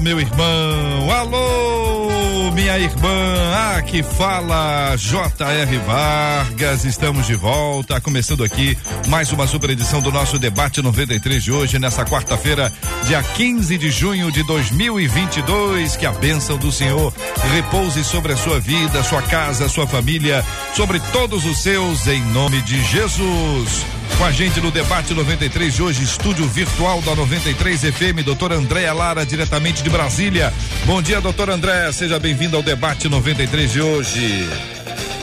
meu irmão. Alô, minha irmã. Aqui fala J.R. Vargas. Estamos de volta. Começando aqui mais uma super edição do nosso debate 93 de hoje, nessa quarta-feira, dia 15 de junho de 2022. Que a bênção do Senhor repouse sobre a sua vida, sua casa, sua família, sobre todos os seus, em nome de Jesus. Com a gente no debate 93 de hoje, estúdio virtual da 93 FM, doutor Andréa Lara, diretamente de Brasília. Bom dia, doutor André, seja bem-vindo ao debate 93 de hoje.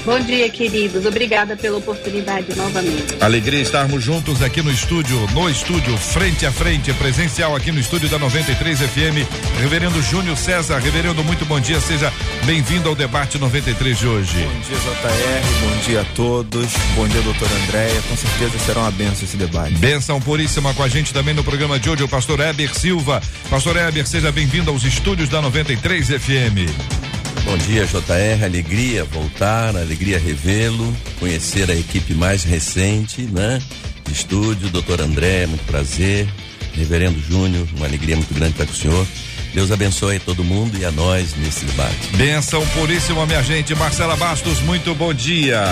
Bom dia, queridos. Obrigada pela oportunidade novamente. Alegria estarmos juntos aqui no estúdio, no estúdio, frente a frente, presencial aqui no estúdio da 93 FM. Reverendo Júnior César, reverendo, muito bom dia. Seja bem-vindo ao debate 93 de hoje. Bom dia, JR. Bom dia a todos. Bom dia, doutor Andréia. Com certeza será uma benção esse debate. Benção puríssima com a gente também no programa de hoje, o pastor Heber Silva. Pastor Heber, seja bem-vindo aos estúdios da 93 FM. Bom dia, JR. Alegria voltar, alegria revê-lo, conhecer a equipe mais recente, né? De estúdio, doutor André, muito prazer. Reverendo Júnior, uma alegria muito grande estar com o senhor. Deus abençoe todo mundo e a nós nesse debate. Benção puríssima, minha gente. Marcela Bastos, muito bom dia.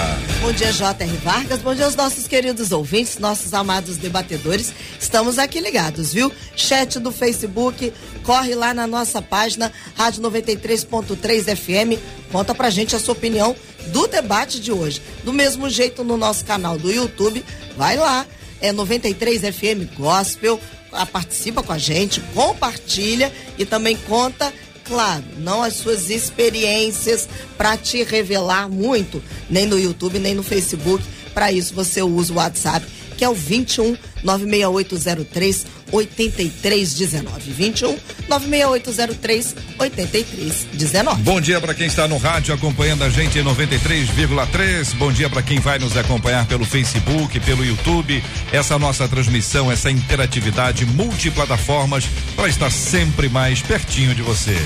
Bom dia, J.R. Vargas. Bom dia aos nossos queridos ouvintes, nossos amados debatedores. Estamos aqui ligados, viu? Chat do Facebook, corre lá na nossa página, Rádio 93.3 FM. Conta pra gente a sua opinião do debate de hoje. Do mesmo jeito no nosso canal do YouTube, vai lá. É 93 FM Gospel participa com a gente, compartilha e também conta claro, não as suas experiências para te revelar muito, nem no YouTube, nem no Facebook. Para isso você usa o WhatsApp, que é o 21 96803 8319. 21 96803 8319. Bom dia para quem está no rádio acompanhando a gente em 93,3. Bom dia para quem vai nos acompanhar pelo Facebook, pelo YouTube. Essa nossa transmissão, essa interatividade multiplataformas para estar sempre mais pertinho de você.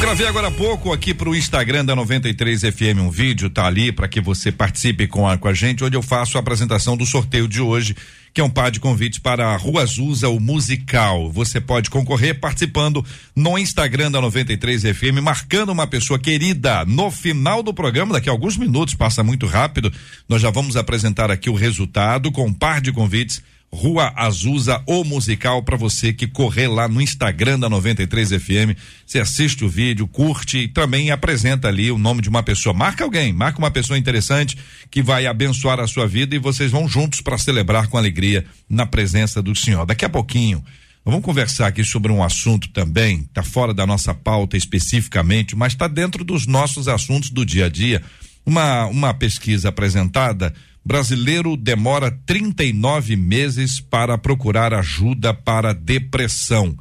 Gravei agora há pouco aqui pro Instagram da 93 FM um vídeo, tá ali para que você participe com a, com a gente, onde eu faço a apresentação do sorteio de hoje, que é um par de convites para a Rua Azusa, o musical. Você pode concorrer participando no Instagram da 93 FM, marcando uma pessoa querida. No final do programa, daqui a alguns minutos, passa muito rápido, nós já vamos apresentar aqui o resultado com um par de convites Rua Azusa, o musical, para você que correr lá no Instagram da 93 FM. Você assiste o vídeo, curte e também apresenta ali o nome de uma pessoa. Marca alguém, marca uma pessoa interessante que vai abençoar a sua vida e vocês vão juntos para celebrar com alegria na presença do Senhor. Daqui a pouquinho. Vamos conversar aqui sobre um assunto também, está fora da nossa pauta especificamente, mas está dentro dos nossos assuntos do dia a dia. Uma, uma pesquisa apresentada brasileiro demora 39 meses para procurar ajuda para depressão.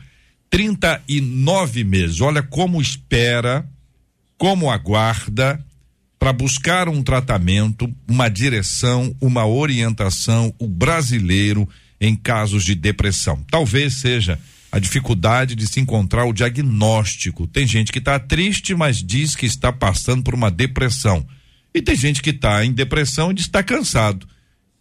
39 meses. Olha como espera, como aguarda para buscar um tratamento, uma direção, uma orientação, o brasileiro em casos de depressão. Talvez seja a dificuldade de se encontrar o diagnóstico. Tem gente que está triste, mas diz que está passando por uma depressão. E tem gente que está em depressão e está cansado.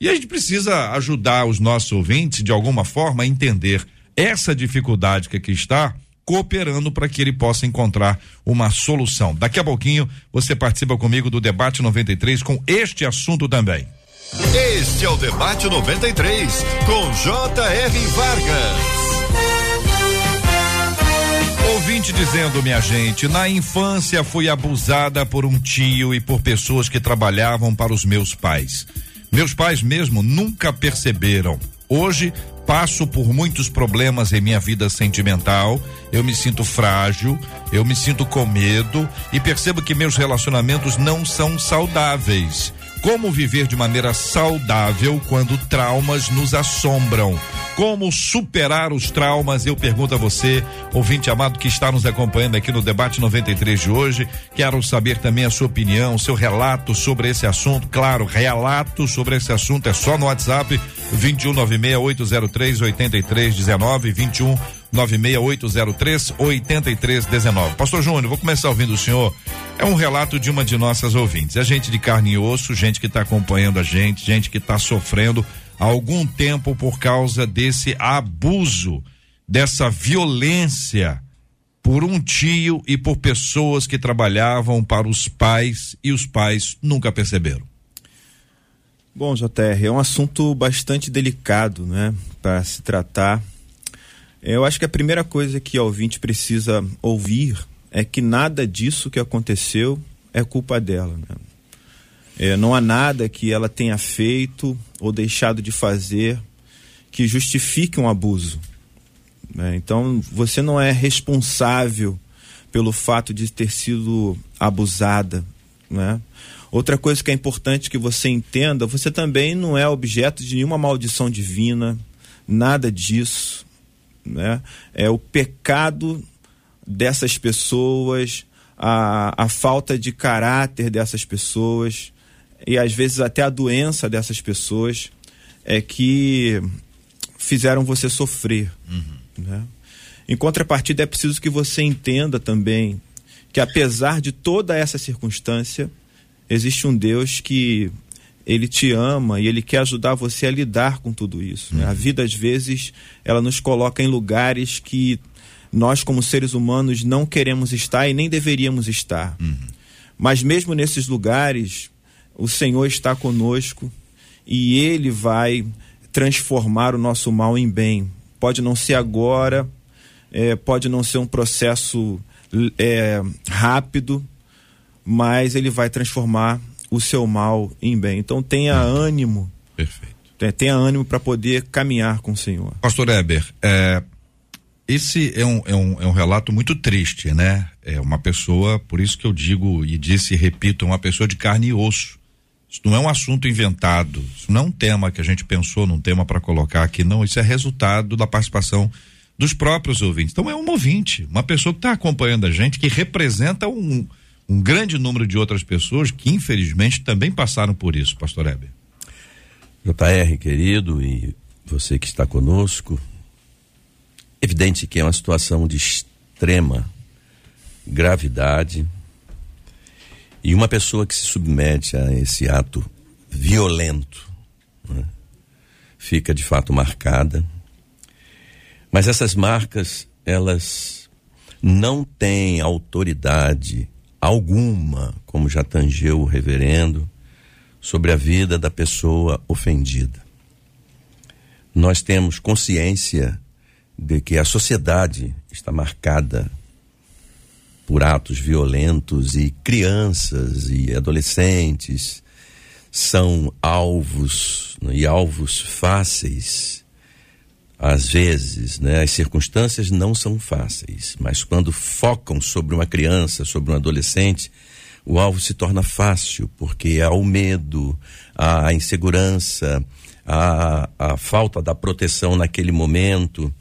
E a gente precisa ajudar os nossos ouvintes, de alguma forma, a entender essa dificuldade que aqui está, cooperando para que ele possa encontrar uma solução. Daqui a pouquinho você participa comigo do debate 93 com este assunto também. Este é o debate 93 com J.R. Vargas. Ouvinte dizendo, minha gente, na infância fui abusada por um tio e por pessoas que trabalhavam para os meus pais. Meus pais mesmo nunca perceberam. Hoje passo por muitos problemas em minha vida sentimental, eu me sinto frágil, eu me sinto com medo e percebo que meus relacionamentos não são saudáveis. Como viver de maneira saudável quando traumas nos assombram? Como superar os traumas? Eu pergunto a você, ouvinte amado que está nos acompanhando aqui no debate 93 de hoje. Quero saber também a sua opinião, seu relato sobre esse assunto. Claro, relato sobre esse assunto é só no WhatsApp 21968038319 21 96803 8319. Pastor Júnior, vou começar ouvindo o senhor. É um relato de uma de nossas ouvintes. É gente de carne e osso, gente que está acompanhando a gente, gente que está sofrendo há algum tempo por causa desse abuso, dessa violência por um tio e por pessoas que trabalhavam para os pais e os pais nunca perceberam. Bom, JR, é um assunto bastante delicado, né, para se tratar. Eu acho que a primeira coisa que o ouvinte precisa ouvir é que nada disso que aconteceu é culpa dela. Né? É, não há nada que ela tenha feito ou deixado de fazer que justifique um abuso. Né? Então, você não é responsável pelo fato de ter sido abusada. Né? Outra coisa que é importante que você entenda: você também não é objeto de nenhuma maldição divina, nada disso. Né? É o pecado dessas pessoas, a, a falta de caráter dessas pessoas e às vezes até a doença dessas pessoas é que fizeram você sofrer. Uhum. Né? Em contrapartida, é preciso que você entenda também que apesar de toda essa circunstância, existe um Deus que ele te ama e ele quer ajudar você a lidar com tudo isso. Né? A uhum. vida, às vezes, ela nos coloca em lugares que nós, como seres humanos, não queremos estar e nem deveríamos estar. Uhum. Mas mesmo nesses lugares, o Senhor está conosco e Ele vai transformar o nosso mal em bem. Pode não ser agora, é, pode não ser um processo é, rápido, mas Ele vai transformar o seu mal em bem. Então tenha uhum. ânimo. Perfeito. Tenha ânimo para poder caminhar com o Senhor. Pastor Eber, é, esse é um, é, um, é um relato muito triste, né? É uma pessoa, por isso que eu digo e disse e repito, é uma pessoa de carne e osso. Isso não é um assunto inventado, isso não é um tema que a gente pensou num tema para colocar aqui, não. Isso é resultado da participação dos próprios ouvintes. Então é um ouvinte, uma pessoa que está acompanhando a gente, que representa um, um grande número de outras pessoas que infelizmente também passaram por isso, pastor Heber. JR, querido, e você que está conosco, Evidente que é uma situação de extrema gravidade e uma pessoa que se submete a esse ato violento né, fica de fato marcada. Mas essas marcas, elas não têm autoridade alguma, como já tangeu o reverendo, sobre a vida da pessoa ofendida. Nós temos consciência de que a sociedade está marcada por atos violentos e crianças e adolescentes são alvos né, e alvos fáceis às vezes, né, as circunstâncias não são fáceis, mas quando focam sobre uma criança, sobre um adolescente, o alvo se torna fácil, porque há o medo, há a insegurança, há a falta da proteção naquele momento.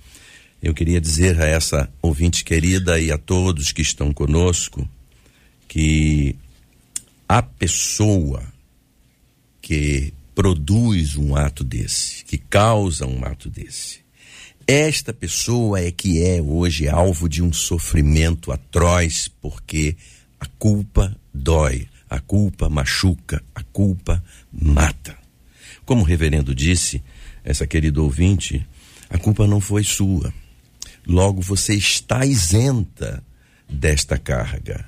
Eu queria dizer a essa ouvinte querida e a todos que estão conosco que a pessoa que produz um ato desse, que causa um ato desse, esta pessoa é que é hoje alvo de um sofrimento atroz, porque a culpa dói, a culpa machuca, a culpa mata. Como o reverendo disse, essa querida ouvinte, a culpa não foi sua Logo, você está isenta desta carga.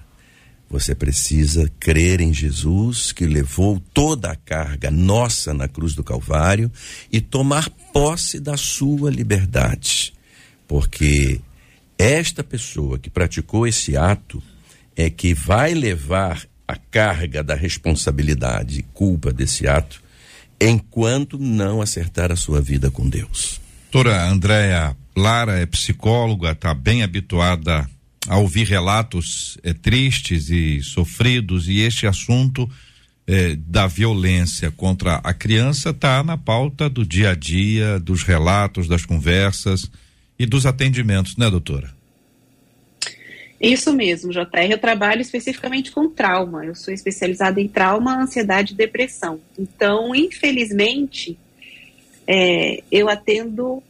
Você precisa crer em Jesus, que levou toda a carga nossa na cruz do Calvário, e tomar posse da sua liberdade. Porque esta pessoa que praticou esse ato é que vai levar a carga da responsabilidade e culpa desse ato enquanto não acertar a sua vida com Deus. Doutora Andréa Lara é psicóloga, está bem habituada a ouvir relatos é, tristes e sofridos, e este assunto eh, da violência contra a criança está na pauta do dia a dia, dos relatos, das conversas e dos atendimentos, né, doutora? Isso mesmo, JR. Eu trabalho especificamente com trauma. Eu sou especializada em trauma, ansiedade e depressão. Então, infelizmente, é, eu atendo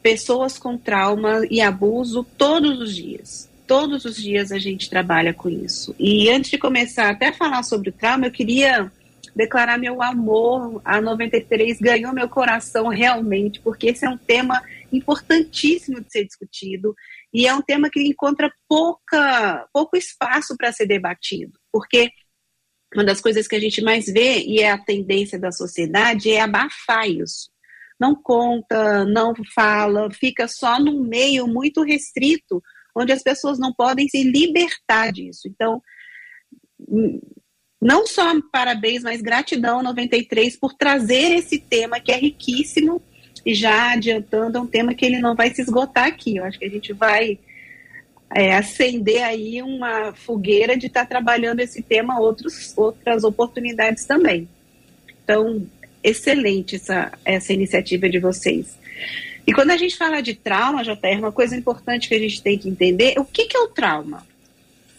pessoas com trauma e abuso todos os dias. Todos os dias a gente trabalha com isso. E antes de começar até a falar sobre o trauma, eu queria declarar meu amor. A 93 ganhou meu coração realmente, porque esse é um tema importantíssimo de ser discutido e é um tema que encontra pouca, pouco espaço para ser debatido, porque uma das coisas que a gente mais vê, e é a tendência da sociedade, é abafar isso. Não conta, não fala, fica só num meio muito restrito, onde as pessoas não podem se libertar disso. Então, não só parabéns, mas gratidão 93 por trazer esse tema que é riquíssimo e já adiantando, é um tema que ele não vai se esgotar aqui. Eu acho que a gente vai é, acender aí uma fogueira de estar tá trabalhando esse tema outros, outras oportunidades também. Então, excelente essa, essa iniciativa de vocês. E quando a gente fala de trauma, JR, uma coisa importante que a gente tem que entender o que, que é o trauma.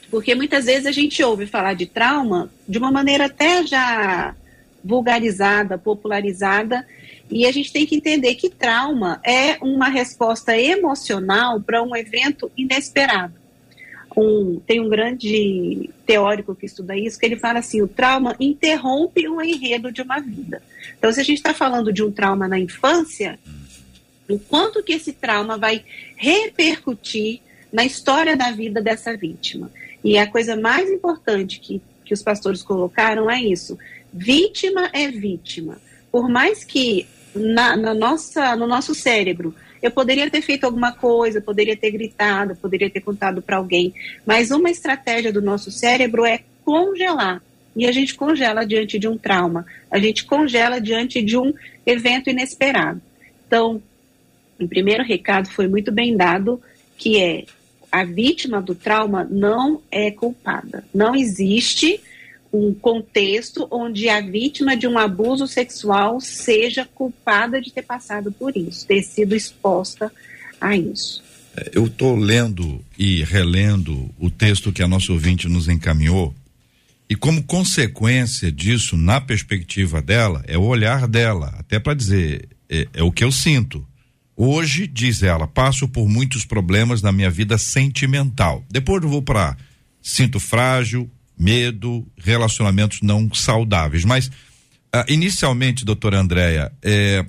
Porque muitas vezes a gente ouve falar de trauma de uma maneira até já vulgarizada, popularizada, e a gente tem que entender que trauma é uma resposta emocional para um evento inesperado. Um, tem um grande teórico que estuda isso, que ele fala assim: o trauma interrompe o enredo de uma vida. Então, se a gente está falando de um trauma na infância, o quanto que esse trauma vai repercutir na história da vida dessa vítima. E a coisa mais importante que, que os pastores colocaram é isso: vítima é vítima. Por mais que na, na, nossa, no nosso cérebro. Eu poderia ter feito alguma coisa, poderia ter gritado, poderia ter contado para alguém, mas uma estratégia do nosso cérebro é congelar. E a gente congela diante de um trauma, a gente congela diante de um evento inesperado. Então, o primeiro recado foi muito bem dado, que é a vítima do trauma não é culpada. Não existe um contexto onde a vítima de um abuso sexual seja culpada de ter passado por isso, ter sido exposta a isso. É, eu estou lendo e relendo o texto que a nossa ouvinte nos encaminhou, e como consequência disso, na perspectiva dela, é o olhar dela, até para dizer, é, é o que eu sinto. Hoje, diz ela, passo por muitos problemas na minha vida sentimental. Depois eu vou para sinto frágil, medo, relacionamentos não saudáveis. Mas, uh, inicialmente, doutora Andréia, é,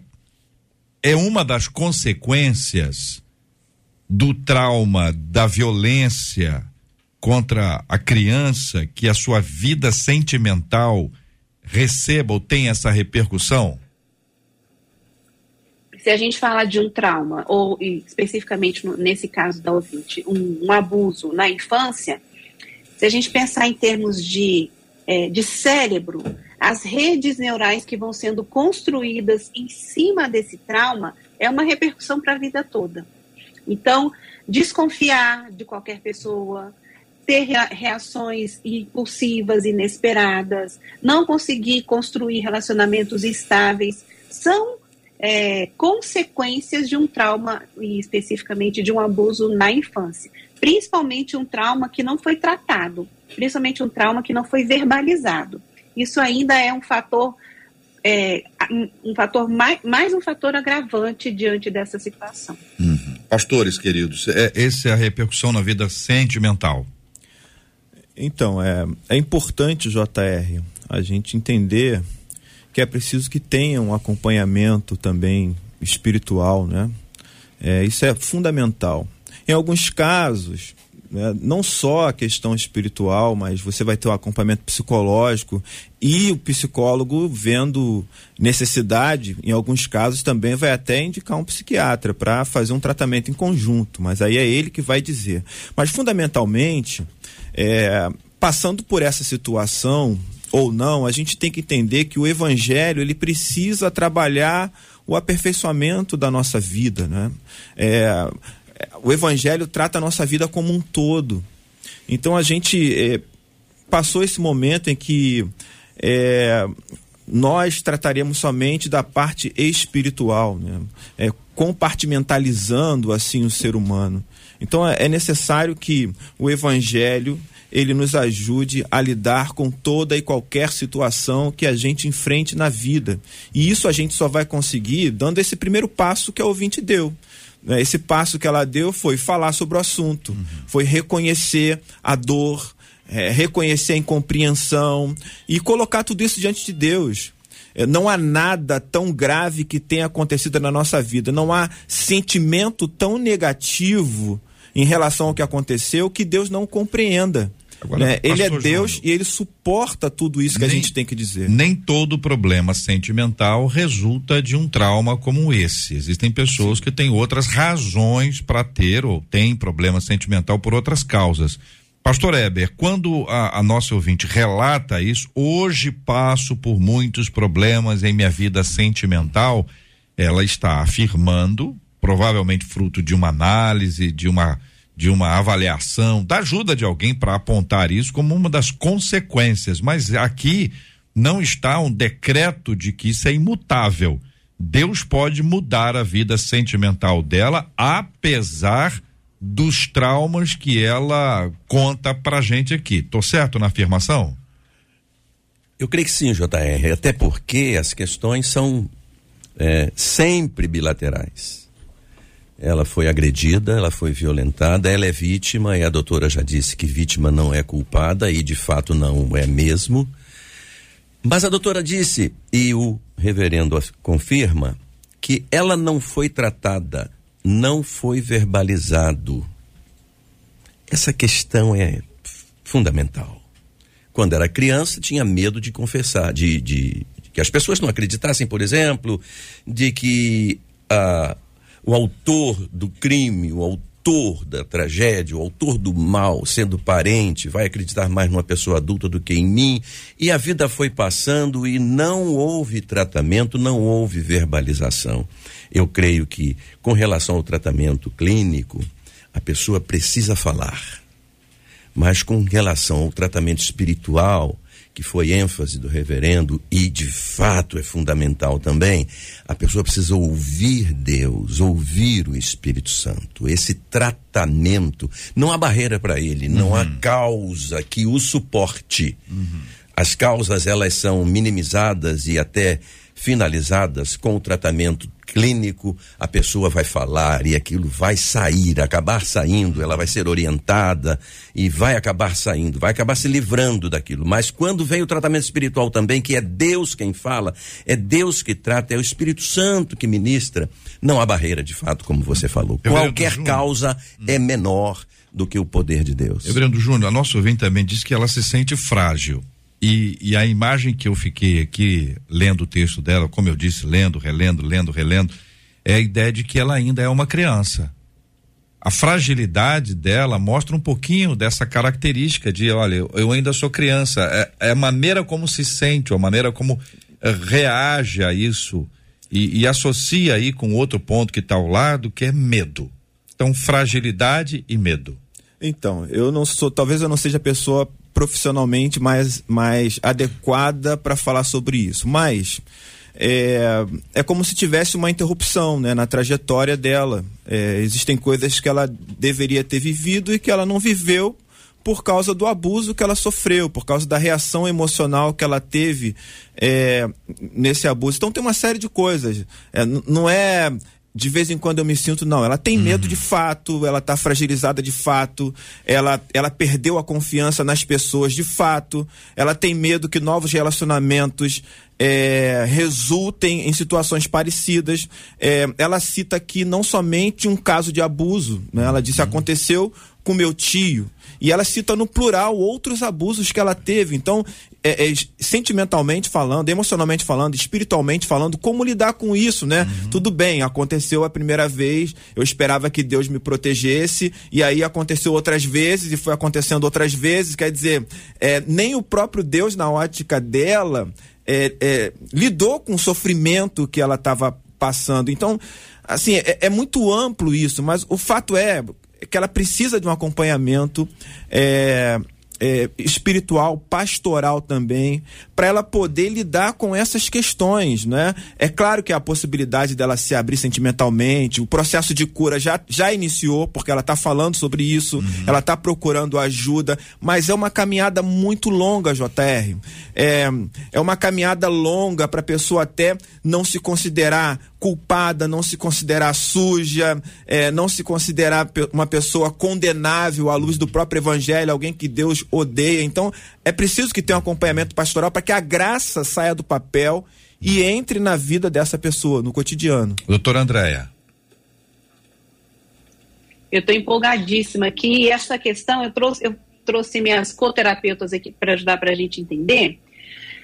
é uma das consequências do trauma, da violência contra a criança que a sua vida sentimental receba ou tenha essa repercussão? Se a gente fala de um trauma, ou especificamente nesse caso da ouvinte, um, um abuso na infância, se a gente pensar em termos de, é, de cérebro, as redes neurais que vão sendo construídas em cima desse trauma é uma repercussão para a vida toda. Então, desconfiar de qualquer pessoa, ter reações impulsivas, inesperadas, não conseguir construir relacionamentos estáveis, são é, consequências de um trauma, e especificamente de um abuso na infância principalmente um trauma que não foi tratado, principalmente um trauma que não foi verbalizado. Isso ainda é um fator, é, um fator mais, mais um fator agravante diante dessa situação. Uhum. Pastores queridos, é, essa é a repercussão na vida sentimental. Então, é, é importante, JR, a gente entender que é preciso que tenha um acompanhamento também espiritual, né? É, isso é fundamental. Em alguns casos, né, não só a questão espiritual, mas você vai ter um acompanhamento psicológico e o psicólogo vendo necessidade, em alguns casos também vai até indicar um psiquiatra para fazer um tratamento em conjunto, mas aí é ele que vai dizer. Mas fundamentalmente, é, passando por essa situação ou não, a gente tem que entender que o evangelho ele precisa trabalhar o aperfeiçoamento da nossa vida, né? É, o evangelho trata a nossa vida como um todo. Então a gente é, passou esse momento em que é, nós trataremos somente da parte espiritual, né? é, compartimentalizando assim o ser humano. Então é, é necessário que o evangelho ele nos ajude a lidar com toda e qualquer situação que a gente enfrente na vida. E isso a gente só vai conseguir dando esse primeiro passo que a ouvinte deu. Né? Esse passo que ela deu foi falar sobre o assunto, uhum. foi reconhecer a dor, é, reconhecer a incompreensão e colocar tudo isso diante de Deus. É, não há nada tão grave que tenha acontecido na nossa vida, não há sentimento tão negativo em relação ao que aconteceu que Deus não compreenda. Agora, né? Ele é Deus Júnior, e ele suporta tudo isso que nem, a gente tem que dizer. Nem todo problema sentimental resulta de um trauma como esse. Existem pessoas Sim. que têm outras razões para ter ou têm problema sentimental por outras causas. Pastor Eber, quando a, a nossa ouvinte relata isso, hoje passo por muitos problemas em minha vida sentimental, ela está afirmando, provavelmente fruto de uma análise, de uma de uma avaliação, da ajuda de alguém para apontar isso como uma das consequências. Mas aqui não está um decreto de que isso é imutável. Deus pode mudar a vida sentimental dela, apesar dos traumas que ela conta pra gente aqui. Tô certo na afirmação? Eu creio que sim, JR, até porque as questões são é, sempre bilaterais ela foi agredida, ela foi violentada, ela é vítima e a doutora já disse que vítima não é culpada e de fato não é mesmo. Mas a doutora disse, e o reverendo confirma, que ela não foi tratada, não foi verbalizado. Essa questão é fundamental. Quando era criança, tinha medo de confessar, de, de, de que as pessoas não acreditassem, por exemplo, de que a o autor do crime, o autor da tragédia, o autor do mal, sendo parente, vai acreditar mais numa pessoa adulta do que em mim. E a vida foi passando e não houve tratamento, não houve verbalização. Eu creio que, com relação ao tratamento clínico, a pessoa precisa falar. Mas com relação ao tratamento espiritual, que foi ênfase do reverendo e de fato é fundamental também, a pessoa precisa ouvir Deus, ouvir o Espírito Santo. Esse tratamento, não há barreira para ele, não uhum. há causa que o suporte. Uhum. As causas elas são minimizadas e até finalizadas com o tratamento clínico, a pessoa vai falar e aquilo vai sair, acabar saindo, ela vai ser orientada e vai acabar saindo, vai acabar se livrando daquilo. Mas quando vem o tratamento espiritual também, que é Deus quem fala, é Deus que trata, é o Espírito Santo que ministra, não há barreira de fato, como você falou. Qualquer causa é menor do que o poder de Deus. Reverendo Júnior, a nossa ouvinte também diz que ela se sente frágil. E, e, a imagem que eu fiquei aqui lendo o texto dela, como eu disse, lendo, relendo, lendo, relendo, é a ideia de que ela ainda é uma criança. A fragilidade dela mostra um pouquinho dessa característica de, olha, eu ainda sou criança. É, é a maneira como se sente, a maneira como é, reage a isso e, e associa aí com outro ponto que está ao lado, que é medo. Então, fragilidade e medo. Então, eu não sou, talvez eu não seja a pessoa profissionalmente mais, mais adequada para falar sobre isso. Mas é, é como se tivesse uma interrupção né, na trajetória dela. É, existem coisas que ela deveria ter vivido e que ela não viveu por causa do abuso que ela sofreu, por causa da reação emocional que ela teve é, nesse abuso. Então tem uma série de coisas. É, não é de vez em quando eu me sinto, não, ela tem medo de uhum. fato, ela está fragilizada de fato, ela, ela perdeu a confiança nas pessoas de fato, ela tem medo que novos relacionamentos é, resultem em situações parecidas. É, ela cita aqui não somente um caso de abuso, né? ela disse: uhum. aconteceu com meu tio. E ela cita no plural outros abusos que ela teve. Então, é, é, sentimentalmente falando, emocionalmente falando, espiritualmente falando, como lidar com isso, né? Uhum. Tudo bem, aconteceu a primeira vez, eu esperava que Deus me protegesse, e aí aconteceu outras vezes, e foi acontecendo outras vezes. Quer dizer, é, nem o próprio Deus, na ótica dela, é, é, lidou com o sofrimento que ela estava passando. Então, assim, é, é, muito amplo isso, mas o fato é que ela precisa de um acompanhamento é, é, espiritual, pastoral também, para ela poder lidar com essas questões, né? É claro que a possibilidade dela se abrir sentimentalmente, o processo de cura já, já iniciou, porque ela está falando sobre isso, uhum. ela está procurando ajuda, mas é uma caminhada muito longa, JR. É, é uma caminhada longa para a pessoa até não se considerar culpada, não se considerar suja, é, não se considerar uma pessoa condenável à luz do próprio evangelho, alguém que Deus odeia. Então, é preciso que tenha um acompanhamento pastoral para que a graça saia do papel e entre na vida dessa pessoa, no cotidiano. Doutora Andréia. Eu estou empolgadíssima aqui e essa questão eu trouxe, eu trouxe minhas coterapeutas aqui para ajudar para a gente entender.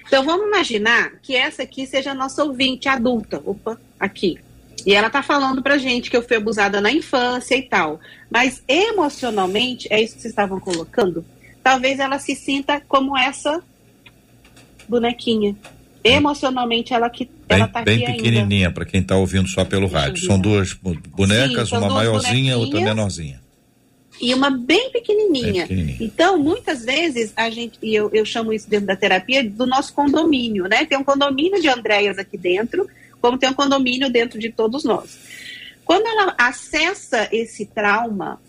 Então vamos imaginar que essa aqui seja a nossa ouvinte adulta. Opa, aqui. E ela tá falando pra gente que eu fui abusada na infância e tal. Mas emocionalmente, é isso que vocês estavam colocando? Talvez ela se sinta como essa bonequinha. Emocionalmente, ela que bem, ela tá bem pequenininha para quem tá ouvindo só pelo rádio. São duas bonecas, Sim, uma duas maiorzinha, outra menorzinha e uma bem pequenininha. pequenininha. Então, muitas vezes, a gente, e eu, eu chamo isso dentro da terapia, do nosso condomínio, né? Tem um condomínio de Andréias aqui dentro, como tem um condomínio dentro de todos nós. Quando ela acessa esse trauma,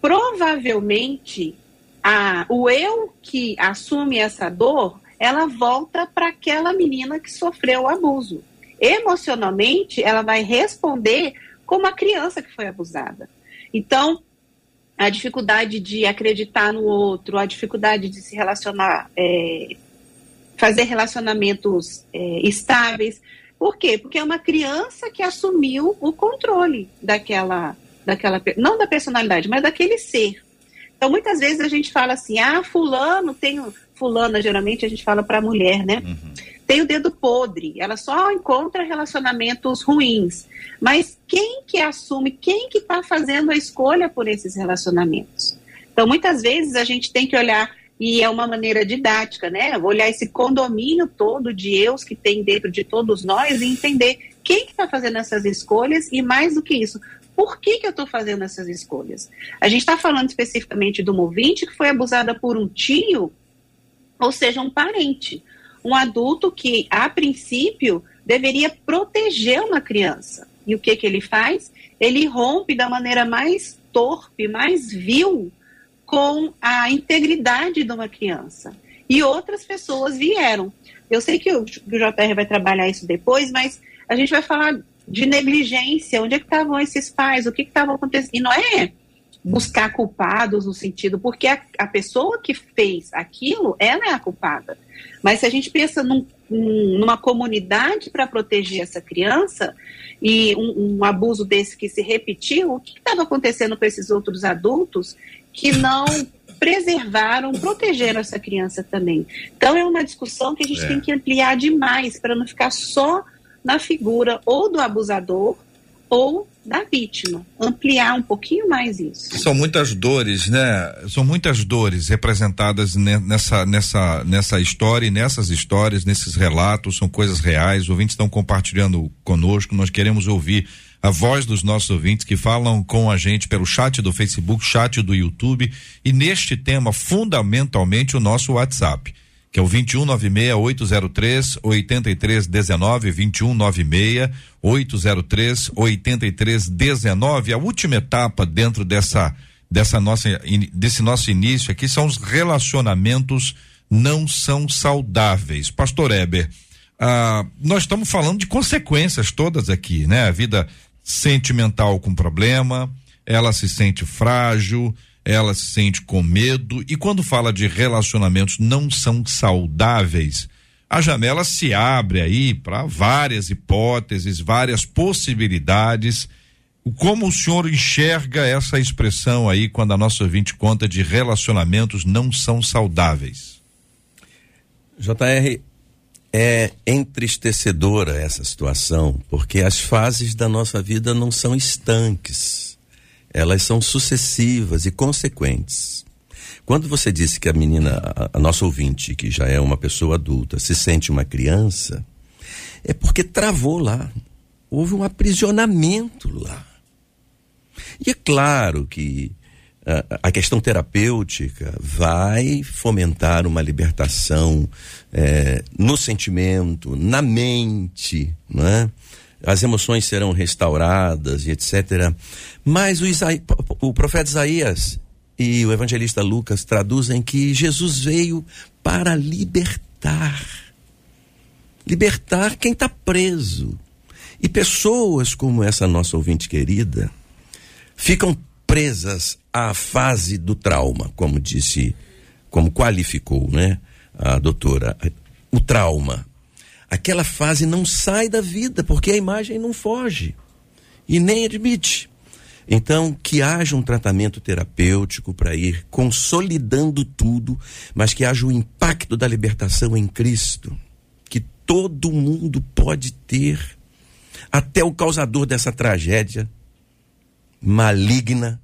provavelmente a, o eu que assume essa dor, ela volta para aquela menina que sofreu o abuso. Emocionalmente, ela vai responder como a criança que foi abusada. Então, a dificuldade de acreditar no outro, a dificuldade de se relacionar, é, fazer relacionamentos é, estáveis, por quê? Porque é uma criança que assumiu o controle daquela, daquela, não da personalidade, mas daquele ser. Então, muitas vezes a gente fala assim, ah, fulano tem, fulana, geralmente a gente fala para a mulher, né? Uhum. Tem o dedo podre, ela só encontra relacionamentos ruins. Mas quem que assume, quem que está fazendo a escolha por esses relacionamentos? Então, muitas vezes a gente tem que olhar e é uma maneira didática, né? Olhar esse condomínio todo de eus que tem dentro de todos nós e entender quem que está fazendo essas escolhas e mais do que isso, por que, que eu estou fazendo essas escolhas? A gente está falando especificamente do ouvinte que foi abusada por um tio, ou seja, um parente, um adulto que, a princípio, deveria proteger uma criança. E o que, que ele faz? Ele rompe da maneira mais torpe, mais vil com a integridade de uma criança. E outras pessoas vieram. Eu sei que o, o JR vai trabalhar isso depois, mas a gente vai falar de negligência, onde é que estavam esses pais, o que estava acontecendo. E não é buscar culpados no sentido, porque a, a, pessoa que fez aquilo, ela é a culpada. Mas se a gente pensa num, numa comunidade para proteger essa criança e um, um, abuso desse que se repetiu, o que estava acontecendo com esses outros adultos que não preservaram, protegeram essa criança também. Então é uma discussão que a gente é. tem que ampliar demais para não ficar só na figura ou do abusador ou da vítima, ampliar um pouquinho mais isso. São muitas dores, né? São muitas dores representadas nessa nessa nessa história e nessas histórias, nesses relatos, são coisas reais. Os ouvintes estão compartilhando conosco, nós queremos ouvir a voz dos nossos ouvintes que falam com a gente pelo chat do Facebook, chat do YouTube e neste tema fundamentalmente o nosso WhatsApp, que é o 2196 803 8319 2196 803 8319. A última etapa dentro dessa dessa nossa desse nosso início aqui são os relacionamentos não são saudáveis. Pastor Eber, ah, nós estamos falando de consequências todas aqui, né? A vida sentimental com problema, ela se sente frágil, ela se sente com medo e quando fala de relacionamentos não são saudáveis, a janela se abre aí para várias hipóteses, várias possibilidades. Como o senhor enxerga essa expressão aí quando a nossa ouvinte conta de relacionamentos não são saudáveis? JR, é entristecedora essa situação, porque as fases da nossa vida não são estanques, elas são sucessivas e consequentes. Quando você disse que a menina, a, a nossa ouvinte, que já é uma pessoa adulta, se sente uma criança, é porque travou lá. Houve um aprisionamento lá. E é claro que a questão terapêutica vai fomentar uma libertação é, no sentimento, na mente, né? as emoções serão restauradas e etc. Mas o, Isaí, o profeta Isaías e o evangelista Lucas traduzem que Jesus veio para libertar. Libertar quem está preso. E pessoas como essa nossa ouvinte querida ficam presas à fase do trauma, como disse, como qualificou, né, a doutora. O trauma. Aquela fase não sai da vida, porque a imagem não foge e nem admite. Então, que haja um tratamento terapêutico para ir consolidando tudo, mas que haja o impacto da libertação em Cristo, que todo mundo pode ter, até o causador dessa tragédia maligna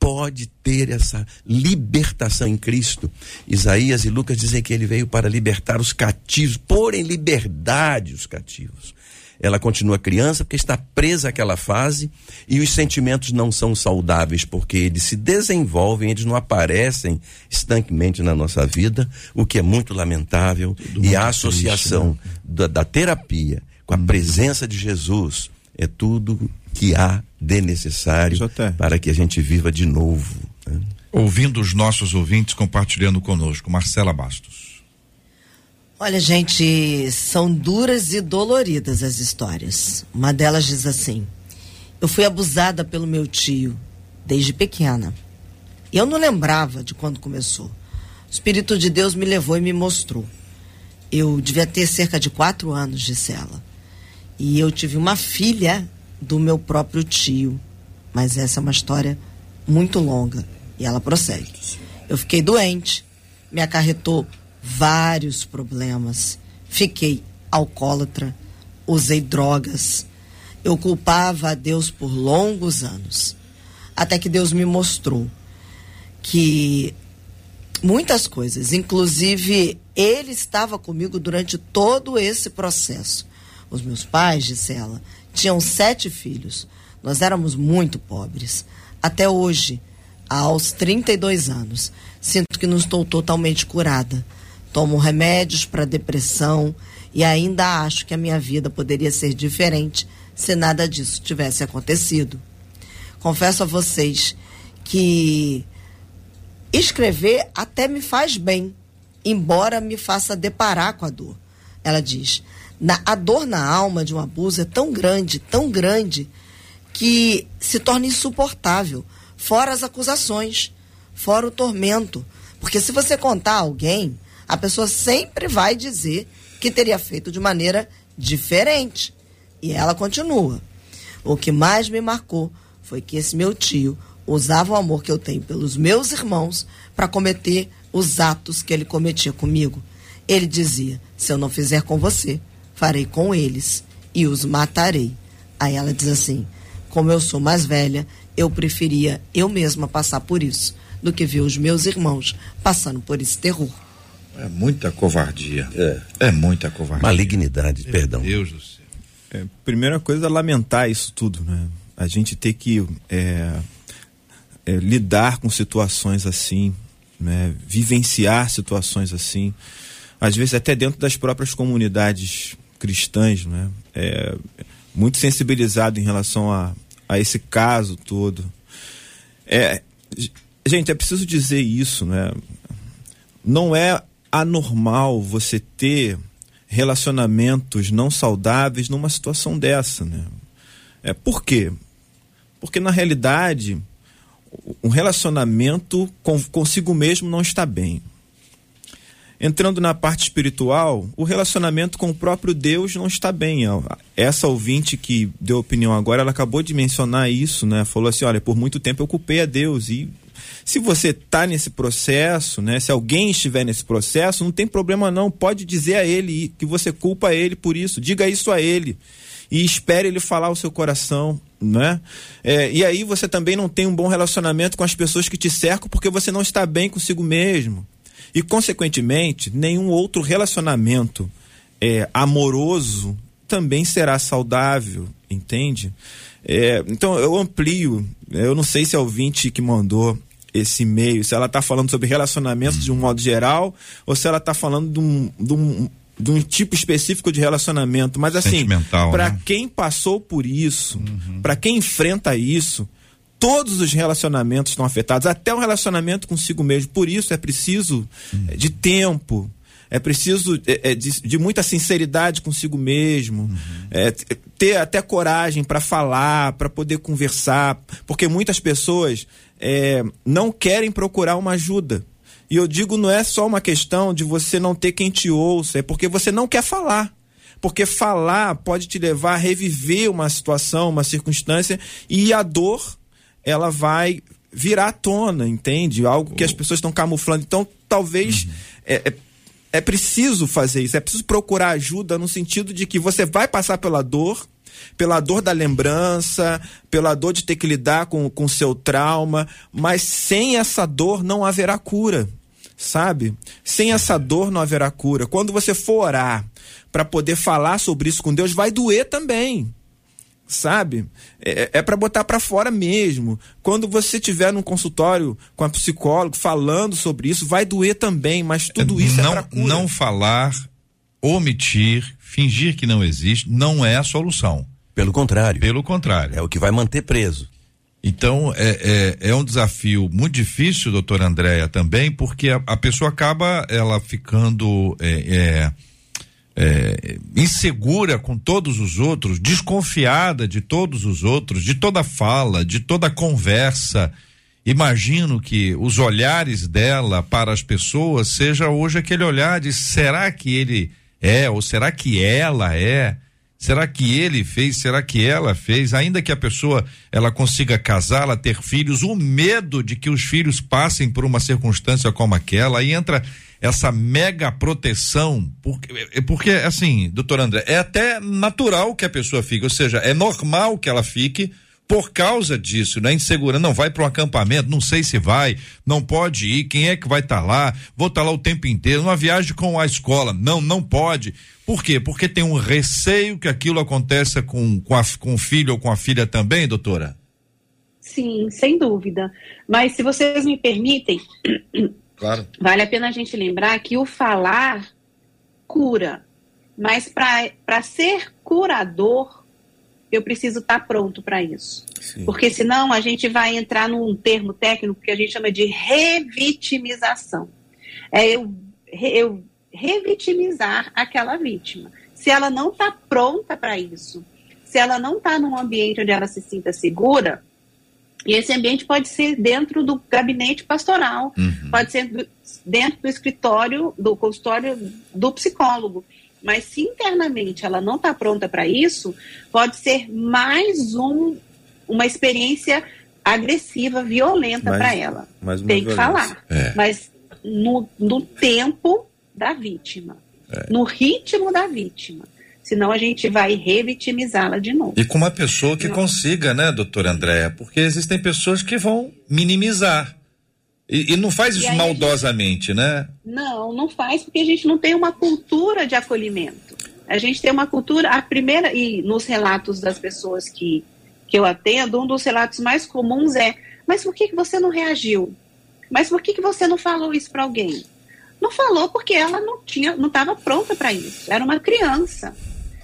pode ter essa libertação em Cristo. Isaías e Lucas dizem que ele veio para libertar os cativos, pôr em liberdade os cativos. Ela continua criança porque está presa àquela fase e os sentimentos não são saudáveis porque eles se desenvolvem, eles não aparecem estanquemente na nossa vida, o que é muito lamentável. Tudo e a associação triste, né? da, da, terapia com a presença de Jesus é tudo que há de necessário para que a gente viva de novo. Né? Ouvindo os nossos ouvintes compartilhando conosco, Marcela Bastos. Olha, gente, são duras e doloridas as histórias. Uma delas diz assim: Eu fui abusada pelo meu tio desde pequena. E eu não lembrava de quando começou. O Espírito de Deus me levou e me mostrou. Eu devia ter cerca de quatro anos, disse ela. E eu tive uma filha do meu próprio tio. Mas essa é uma história muito longa e ela prossegue. Eu fiquei doente, me acarretou vários problemas. Fiquei alcoólatra, usei drogas. Eu culpava a Deus por longos anos. Até que Deus me mostrou que muitas coisas, inclusive ele estava comigo durante todo esse processo. Os meus pais, disse ela, tinham sete filhos. Nós éramos muito pobres. Até hoje, aos 32 anos, sinto que não estou totalmente curada. Tomo remédios para depressão e ainda acho que a minha vida poderia ser diferente se nada disso tivesse acontecido. Confesso a vocês que escrever até me faz bem, embora me faça deparar com a dor. Ela diz: na, a dor na alma de um abuso é tão grande, tão grande, que se torna insuportável. Fora as acusações, fora o tormento. Porque se você contar a alguém, a pessoa sempre vai dizer que teria feito de maneira diferente. E ela continua. O que mais me marcou foi que esse meu tio usava o amor que eu tenho pelos meus irmãos para cometer os atos que ele cometia comigo. Ele dizia: se eu não fizer com você, farei com eles e os matarei. Aí ela diz assim: como eu sou mais velha, eu preferia eu mesma passar por isso do que ver os meus irmãos passando por esse terror. É muita covardia. É, é muita covardia. Malignidade, Meu perdão. Deus do céu. É, primeira coisa é lamentar isso tudo, né? A gente ter que é, é, lidar com situações assim, né? vivenciar situações assim, às vezes até dentro das próprias comunidades cristãs, né? É, muito sensibilizado em relação a, a esse caso todo. É, gente, é preciso dizer isso, né? Não é anormal você ter relacionamentos não saudáveis numa situação dessa, né? É, por quê? Porque na realidade um relacionamento com, consigo mesmo não está bem. Entrando na parte espiritual, o relacionamento com o próprio Deus não está bem. Essa ouvinte que deu opinião agora, ela acabou de mencionar isso, né? Falou assim: olha, por muito tempo eu culpei a Deus. E se você está nesse processo, né? Se alguém estiver nesse processo, não tem problema não. Pode dizer a ele que você culpa ele por isso. Diga isso a ele. E espere ele falar o seu coração, né? É, e aí você também não tem um bom relacionamento com as pessoas que te cercam porque você não está bem consigo mesmo. E, consequentemente, nenhum outro relacionamento é, amoroso também será saudável, entende? É, então, eu amplio, eu não sei se é o ouvinte que mandou esse meio, se ela está falando sobre relacionamentos de um modo geral, ou se ela está falando de um, de um, de um tipo específico de relacionamento. Mas assim, para né? quem passou por isso, uhum. para quem enfrenta isso, todos os relacionamentos estão afetados, até o relacionamento consigo mesmo. Por isso é preciso uhum. de tempo, é preciso é, é, de, de, muita sinceridade consigo mesmo, uhum. é, ter até coragem para falar, para poder conversar, porque muitas pessoas é, não querem procurar uma ajuda. E eu digo, não é só uma questão de você não ter quem te ouça, é porque você não quer falar. Porque falar pode te levar a reviver uma situação, uma circunstância, e a dor, ela vai virar à tona, entende? Algo que as pessoas estão camuflando. Então, talvez uhum. é, é, é preciso fazer isso, é preciso procurar ajuda no sentido de que você vai passar pela dor, pela dor da lembrança, pela dor de ter que lidar com o seu trauma, mas sem essa dor não haverá cura sabe? Sem essa dor não haverá cura. Quando você for orar para poder falar sobre isso com Deus, vai doer também. Sabe? É, é para botar para fora mesmo. Quando você estiver num consultório com a psicólogo falando sobre isso, vai doer também, mas tudo isso é não, é para cura. Não falar, omitir, fingir que não existe, não é a solução. Pelo contrário. Pelo contrário. É o que vai manter preso. Então, é, é, é, um desafio muito difícil, doutora Andréia, também, porque a, a, pessoa acaba ela ficando é, é, insegura com todos os outros, desconfiada de todos os outros, de toda fala, de toda conversa. Imagino que os olhares dela para as pessoas seja hoje aquele olhar de será que ele é ou será que ela é? Será que ele fez? Será que ela fez? Ainda que a pessoa ela consiga casar, ela ter filhos, o medo de que os filhos passem por uma circunstância como aquela, aí entra essa mega proteção, porque, é, porque assim, doutor André, é até natural que a pessoa fique, ou seja, é normal que ela fique por causa disso, né? Insegurança, não vai para um acampamento, não sei se vai, não pode ir, quem é que vai estar tá lá? Vou estar tá lá o tempo inteiro, uma viagem com a escola, não, não pode. Por quê? Porque tem um receio que aquilo aconteça com, com, a, com o filho ou com a filha também, doutora? Sim, sem dúvida. Mas se vocês me permitem, claro. vale a pena a gente lembrar que o falar cura. Mas para ser curador, eu preciso estar tá pronto para isso. Sim. Porque senão a gente vai entrar num termo técnico que a gente chama de revitimização. É eu, eu revitimizar aquela vítima. Se ela não está pronta para isso, se ela não está num ambiente onde ela se sinta segura, e esse ambiente pode ser dentro do gabinete pastoral, uhum. pode ser dentro do escritório, do consultório do psicólogo. Mas se internamente ela não está pronta para isso, pode ser mais um, uma experiência agressiva, violenta para ela. Tem que falar. É. Mas no, no tempo da vítima, é. no ritmo da vítima. Senão a gente vai revitimizá-la de novo. E com uma pessoa que consiga, né, doutora Andréa? Porque existem pessoas que vão minimizar. E, e não faz isso maldosamente, gente, né? Não, não faz, porque a gente não tem uma cultura de acolhimento. A gente tem uma cultura, a primeira, e nos relatos das pessoas que, que eu atendo, um dos relatos mais comuns é: mas por que, que você não reagiu? Mas por que, que você não falou isso para alguém? Não falou porque ela não tinha, não estava pronta para isso. Era uma criança.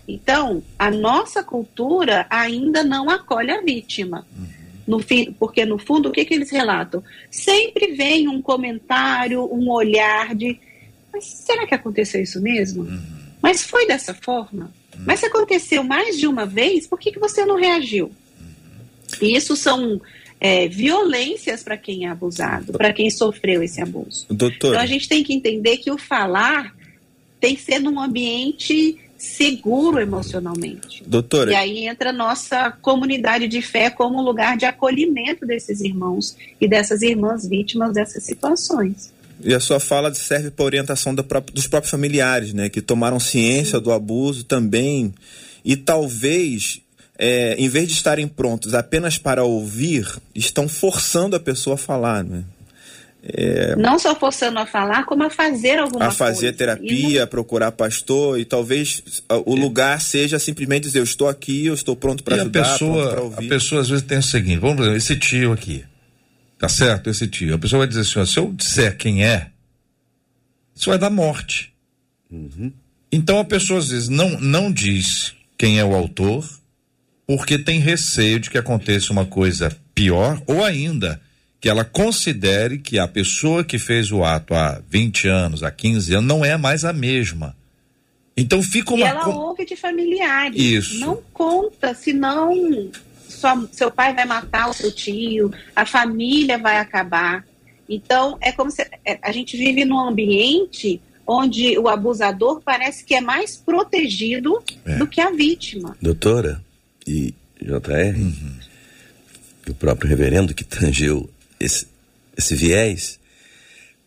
Então, a nossa cultura ainda não acolhe a vítima. Uhum. No fim, porque no fundo o que, que eles relatam? Sempre vem um comentário, um olhar de mas será que aconteceu isso mesmo? Uhum. Mas foi dessa forma? Uhum. Mas se aconteceu mais de uma vez, por que, que você não reagiu? Uhum. E isso são é, violências para quem é abusado, para quem sofreu esse abuso. Doutor. Então a gente tem que entender que o falar tem que ser num ambiente seguro emocionalmente. Doutora. E aí entra a nossa comunidade de fé como lugar de acolhimento desses irmãos e dessas irmãs vítimas dessas situações. E a sua fala serve para orientação dos próprios familiares, né, que tomaram ciência Sim. do abuso também e talvez é, em vez de estarem prontos apenas para ouvir, estão forçando a pessoa a falar, né? É, não só forçando a falar, como a fazer alguma coisa. A fazer coisa. terapia, não... procurar pastor, e talvez o é. lugar seja simplesmente dizer, eu estou aqui, eu estou pronto para ajudar, a pessoa, ouvir. A pessoa às vezes tem o seguinte, vamos ver, esse tio aqui, Tá certo? Esse tio. A pessoa vai dizer assim: ó, se eu disser quem é, isso vai dar morte. Uhum. Então a pessoa às vezes não, não diz quem é o autor, porque tem receio de que aconteça uma coisa pior, ou ainda que ela considere que a pessoa que fez o ato há 20 anos, há 15 anos, não é mais a mesma. Então fica uma. E ela ouve de familiares. Isso. Não conta, senão sua, seu pai vai matar o seu tio, a família vai acabar. Então, é como se é, a gente vive num ambiente onde o abusador parece que é mais protegido É. do que a vítima. Doutora e JR, e o próprio reverendo que tangeu esse, esse viés,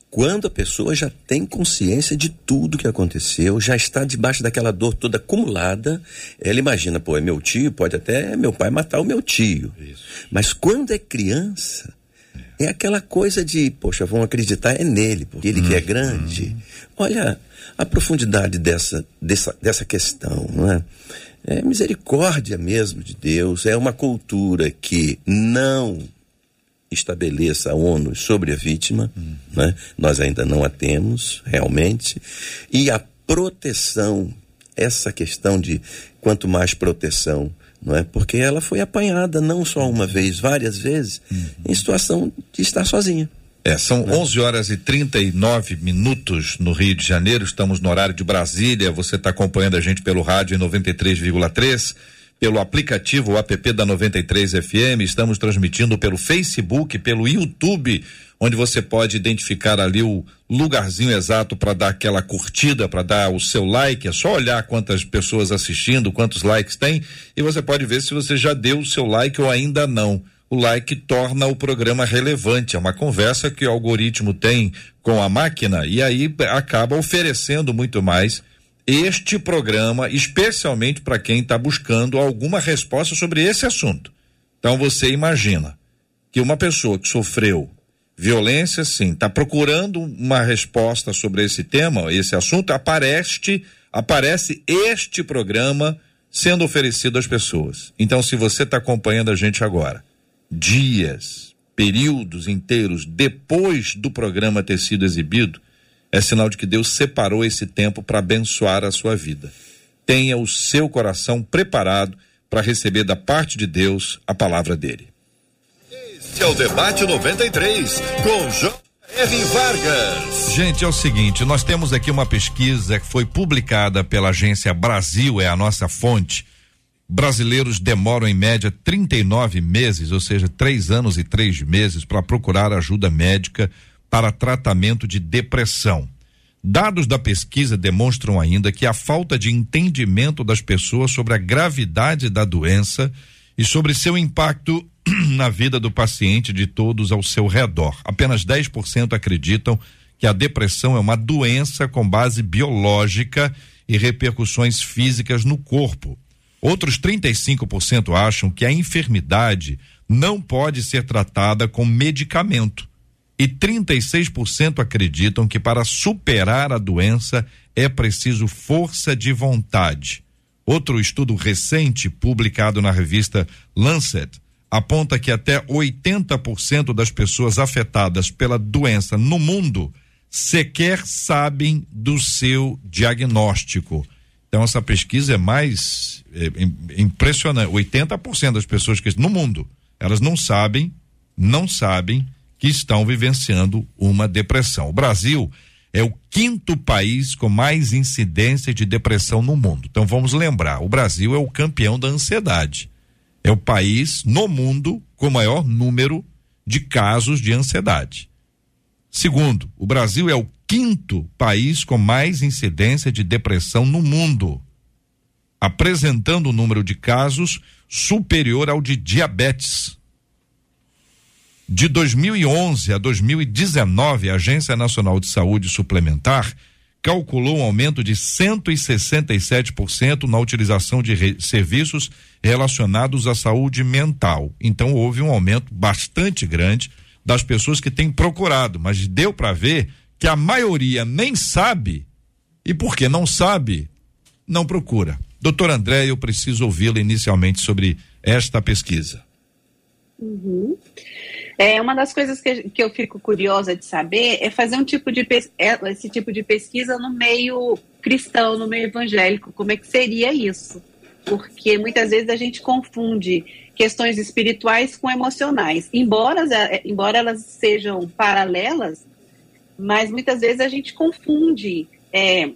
quando a pessoa já tem consciência de tudo que aconteceu, já está debaixo daquela dor toda acumulada, ela imagina, pô, é meu tio, pode até meu pai matar o meu tio. Mas quando é criança, é aquela coisa de, poxa, vão acreditar é nele, porque ele que é grande. Olha a profundidade dessa, dessa, dessa questão, não é? É misericórdia mesmo de Deus, é uma cultura que não estabeleça ônus sobre a vítima, né? nós ainda não a temos realmente, e a proteção, essa questão de quanto mais proteção, não é? Porque ela foi apanhada não só uma vez, várias vezes, em situação de estar sozinha. É, são 11 horas e 39 minutos no Rio de Janeiro. Estamos no horário de Brasília. Você está acompanhando a gente pelo rádio em 93,3, pelo aplicativo app da 93 FM. Estamos transmitindo pelo Facebook, pelo YouTube, onde você pode identificar ali o lugarzinho exato para dar aquela curtida, para dar o seu like. É só olhar quantas pessoas assistindo, quantos likes tem, e você pode ver se você já deu o seu like ou ainda não o like torna o programa relevante. É uma conversa que o algoritmo tem com a máquina e aí acaba oferecendo muito mais este programa, especialmente para quem está buscando alguma resposta sobre esse assunto. Então você imagina que uma pessoa que sofreu violência, sim, está procurando uma resposta sobre esse tema, esse assunto, aparece, aparece este programa sendo oferecido às pessoas. Então, se você está acompanhando a gente agora, dias, períodos inteiros depois do programa ter sido exibido, é sinal de que Deus separou esse tempo para abençoar a sua vida. Tenha o seu coração preparado para receber da parte de Deus a palavra dele. Este é o Debate 93, com J.R. Vargas. Gente, é o seguinte, nós temos aqui uma pesquisa que foi publicada pela agência Brasil, é a nossa fonte. Brasileiros demoram em média 39 meses, ou seja, três anos e três meses, para procurar ajuda médica para tratamento de depressão. Dados da pesquisa demonstram ainda que a falta de entendimento das pessoas sobre a gravidade da doença e sobre seu impacto na vida do paciente de todos ao seu redor. Apenas 10% acreditam que a depressão é uma doença com base biológica e repercussões físicas no corpo. Outros 35% acham que a enfermidade não pode ser tratada com medicamento. E 36% acreditam que para superar a doença é preciso força de vontade. Outro estudo recente, publicado na revista Lancet, aponta que até 80% das pessoas afetadas pela doença no mundo sequer sabem do seu diagnóstico. Então, essa pesquisa é mais é, impressionante. 80% das pessoas que no mundo, elas não sabem, não sabem que estão vivenciando uma depressão. O Brasil é o quinto país com mais incidência de depressão no mundo. Então vamos lembrar, o Brasil é o campeão da ansiedade. É o país no mundo com maior número de casos de ansiedade. Segundo, o Brasil é o quinto país com mais incidência de depressão no mundo, apresentando um número de casos superior ao de diabetes. De 2011 a 2019, a Agência Nacional de Saúde Suplementar calculou um aumento de 167% na utilização de serviços relacionados à saúde mental. Então houve um aumento bastante grande das pessoas que têm procurado, mas deu para ver que a maioria nem sabe e porque não sabe, não procura. Doutor André, eu preciso ouvi-la inicialmente sobre esta pesquisa. Uhum. É, uma das coisas que, que eu fico curiosa de saber é fazer um tipo de é, esse tipo de pesquisa no meio cristão, no meio evangélico. Como é que seria isso? Porque muitas vezes a gente confunde questões espirituais com emocionais. Embora, é, embora elas sejam paralelas, mas muitas vezes a gente confunde é,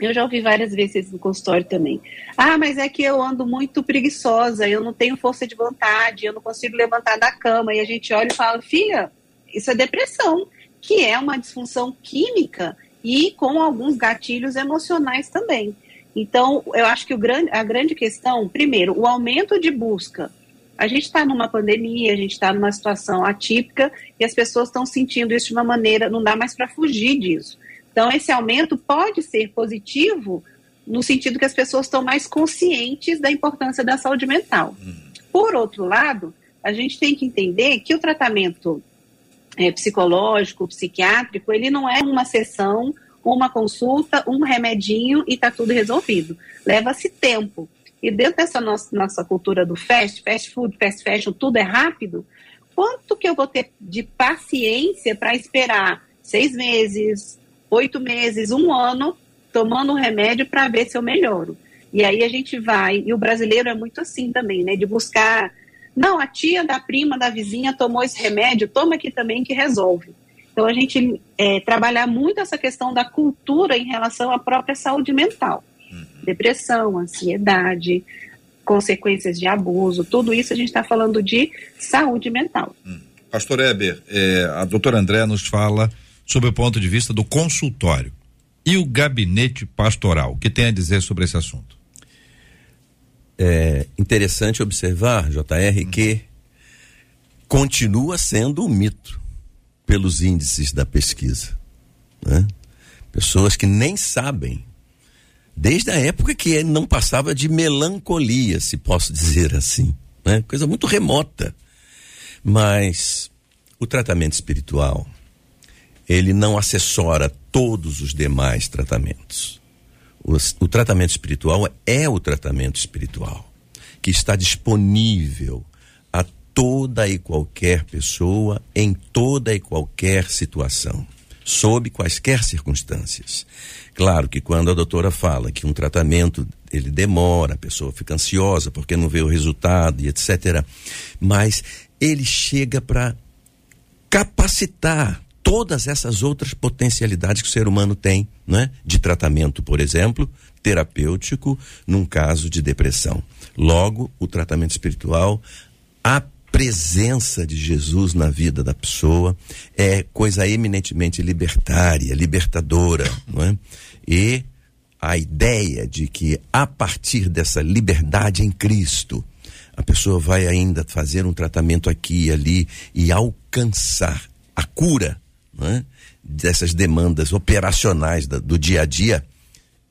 eu já ouvi várias vezes no consultório também. Ah, mas é que eu ando muito preguiçosa, eu não tenho força de vontade, eu não consigo levantar da cama. E a gente olha e fala, filha, isso é depressão, que é uma disfunção química e com alguns gatilhos emocionais também. Então, eu acho que o grande, a grande questão, primeiro, o aumento de busca. A gente está numa pandemia, a gente está numa situação atípica e as pessoas estão sentindo isso de uma maneira, não dá mais para fugir disso. Então, esse aumento pode ser positivo no sentido que as pessoas estão mais conscientes da importância da saúde mental. Uhum. Por outro lado, a gente tem que entender que o tratamento é, psicológico, psiquiátrico, ele não é uma sessão, uma consulta, um remedinho e está tudo resolvido. Leva-se tempo. E dentro dessa nossa, nossa cultura do fast, fast food, fast fashion, tudo é rápido, quanto que eu vou ter de paciência para esperar seis meses, oito meses, um ano, tomando um remédio para ver se eu melhoro. E aí a gente vai, e o brasileiro é muito assim também, né? De buscar, não, a tia da prima da vizinha tomou esse remédio, toma aqui também que resolve. Então a gente é, trabalhar muito essa questão da cultura em relação à própria saúde mental. Uhum. Depressão, ansiedade, consequências de abuso, tudo isso a gente está falando de saúde mental. Uhum. Pastor Eber, é, a doutora André nos fala sob o ponto de vista do consultório. E o gabinete pastoral, o que tem a dizer sobre esse assunto? É interessante observar, JR, hum. que continua sendo um mito pelos índices da pesquisa. Né? Pessoas que nem sabem, desde a época que não passava de melancolia, se posso dizer assim. Né? Coisa muito remota. Mas o tratamento espiritual, ele não assessora todos os demais tratamentos. O, o, tratamento espiritual é o tratamento espiritual, que está disponível a toda e qualquer pessoa, em toda e qualquer situação, sob quaisquer circunstâncias. Claro que quando a doutora fala que um tratamento ele demora, a pessoa fica ansiosa porque não vê o resultado e etc. Mas ele chega para capacitar todas essas outras potencialidades que o ser humano tem, né? De tratamento, por exemplo, terapêutico num caso de depressão. Logo, o tratamento espiritual, a presença de Jesus na vida da pessoa é coisa eminentemente libertária, libertadora, não é? E a ideia de que a partir dessa liberdade em Cristo, a pessoa vai ainda fazer um tratamento aqui e ali e alcançar a cura né, dessas demandas operacionais da, do dia a dia,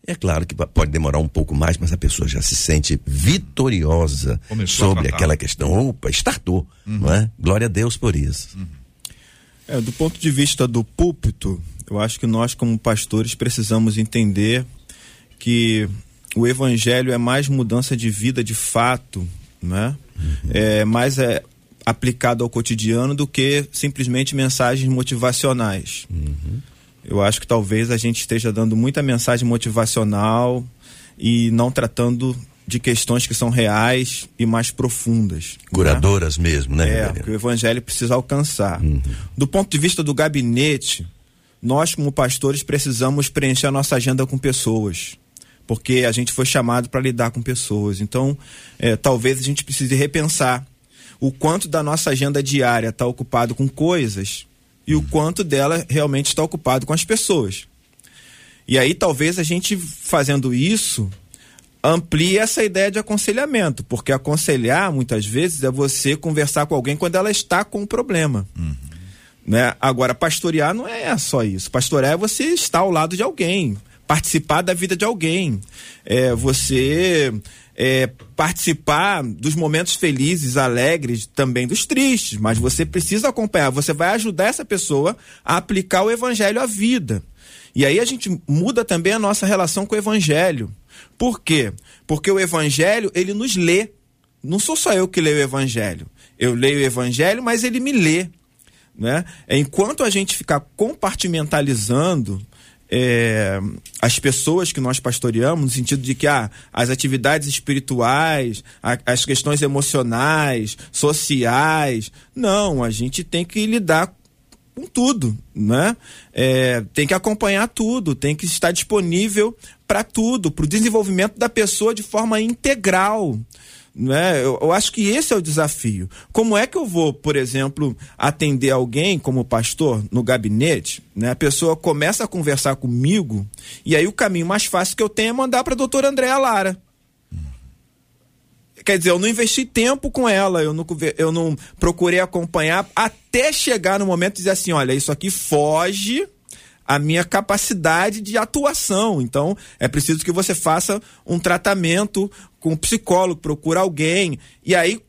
é claro que pode demorar um pouco mais, mas a pessoa já se sente vitoriosa Começou sobre aquela questão. Opa, startou, uhum. não é? Glória a Deus por isso. Uhum. É, do ponto de vista do púlpito, eu acho que nós, como pastores, precisamos entender que o evangelho é mais mudança de vida de fato, né? Uhum. É mais é aplicado ao cotidiano do que simplesmente mensagens motivacionais. Uhum. Eu acho que talvez a gente esteja dando muita mensagem motivacional e não tratando de questões que são reais e mais profundas. Né? Curadoras né? mesmo, né? É, que o evangelho precisa alcançar. Uhum. Do ponto de vista do gabinete, nós como pastores precisamos preencher a nossa agenda com pessoas. Porque a gente foi chamado para lidar com pessoas. Então, é, talvez a gente precise repensar o quanto da nossa agenda diária está ocupado com coisas e o quanto dela realmente está ocupado com as pessoas. E aí talvez a gente fazendo isso amplie essa ideia de aconselhamento, porque aconselhar muitas vezes é você conversar com alguém quando ela está com um problema. Uhum. Né? Agora, pastorear não é só isso. Pastorear é você estar ao lado de alguém, participar da vida de alguém, é você é, participar dos momentos felizes, alegres, também dos tristes, mas você precisa acompanhar, você vai ajudar essa pessoa a aplicar o evangelho à vida. E aí a gente muda também a nossa relação com o evangelho. Por quê? Porque o evangelho, ele nos lê Não sou só eu que leio o evangelho. Eu leio o evangelho, mas ele me lê. Né? Enquanto a gente ficar compartimentalizando é, as pessoas que nós pastoreamos, no sentido de que ah, as atividades espirituais, a, as questões emocionais, sociais. Não, a gente tem que lidar com tudo, né? É, tem que acompanhar tudo, tem que estar disponível para tudo, para o desenvolvimento da pessoa de forma integral. Né? Eu, eu, acho que esse é o desafio. Como é que eu vou, por exemplo, atender alguém como pastor no gabinete? Né? A pessoa começa a conversar comigo e aí o caminho mais fácil que eu tenho é mandar para a doutora Andréa Lara. Quer dizer, eu não investi tempo com ela, eu não, eu não procurei acompanhar até chegar no momento de dizer assim: olha, isso aqui foge a minha capacidade de atuação. Então, é preciso que você faça um tratamento com um psicólogo, procura alguém. E aí,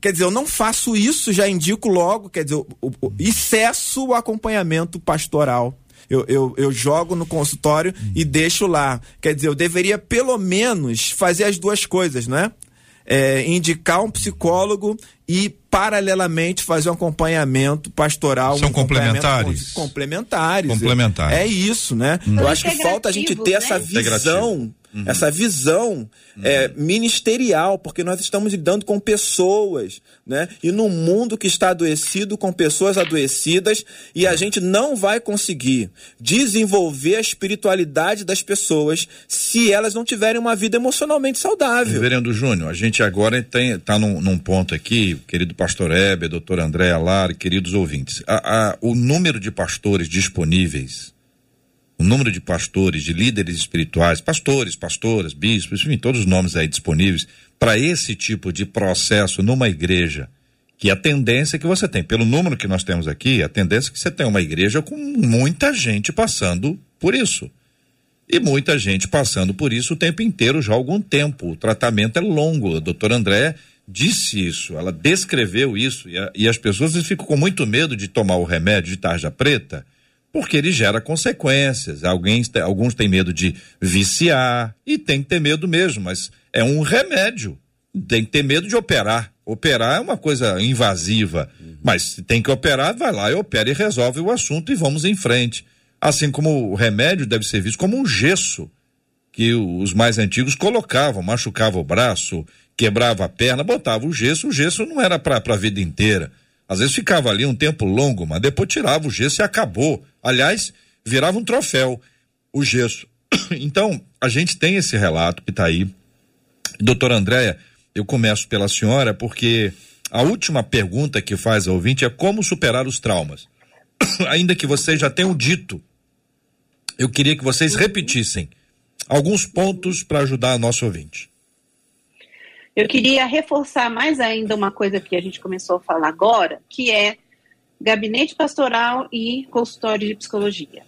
quer dizer, eu não faço isso, já indico logo, quer dizer, o, o, e cesso o acompanhamento pastoral. Eu, eu, eu, jogo no consultório e deixo lá. Quer dizer, eu deveria pelo menos fazer as duas coisas, não é? é, indicar um psicólogo e paralelamente fazer um acompanhamento pastoral. São um complementares? Complementares. Complementares. É isso, né? Hum. Eu acho que falta a gente ter né? essa visão Uhum. Essa visão uhum. é, ministerial, porque nós estamos lidando com pessoas, né? E num mundo que está adoecido, com pessoas adoecidas, e a gente não vai conseguir desenvolver a espiritualidade das pessoas se elas não tiverem uma vida emocionalmente saudável. Reverendo Júnior, a gente agora está num, num, ponto aqui, querido pastor Hebe, doutor André Alar, queridos ouvintes, a, a, o número de pastores disponíveis o número de pastores, de líderes espirituais, pastores, pastoras, bispos, enfim, todos os nomes aí disponíveis para esse tipo de processo numa igreja, que a tendência que você tem, pelo número que nós temos aqui, a tendência é que você tem uma igreja com muita gente passando por isso. E muita gente passando por isso o tempo inteiro, já há algum tempo. O tratamento é longo. A doutora André disse isso, ela descreveu isso, e, a, e as pessoas ficam com muito medo de tomar o remédio de tarja preta porque ele gera consequências. Alguns, alguns têm medo de viciar e tem que ter medo mesmo, mas é um remédio. Tem que ter medo de operar. Operar é uma coisa invasiva, uhum. mas se tem que operar, vai lá e opera e resolve o assunto e vamos em frente. Assim como o remédio deve ser visto como um gesso que os mais antigos colocavam, machucava o braço, quebrava a perna, botava o gesso, o gesso não era para a vida inteira. Às vezes ficava ali um tempo longo, mas depois tirava o gesso e acabou. Aliás, virava um troféu o gesso. Então, a gente tem esse relato que está aí. Doutora Andréia, eu começo pela senhora porque a última pergunta que faz a ouvinte é como superar os traumas. Ainda que vocês já tenham dito, eu queria que vocês repetissem alguns pontos para ajudar a nosso ouvinte. Eu queria reforçar mais ainda uma coisa que a gente começou a falar agora, que é gabinete pastoral e consultório de psicologia.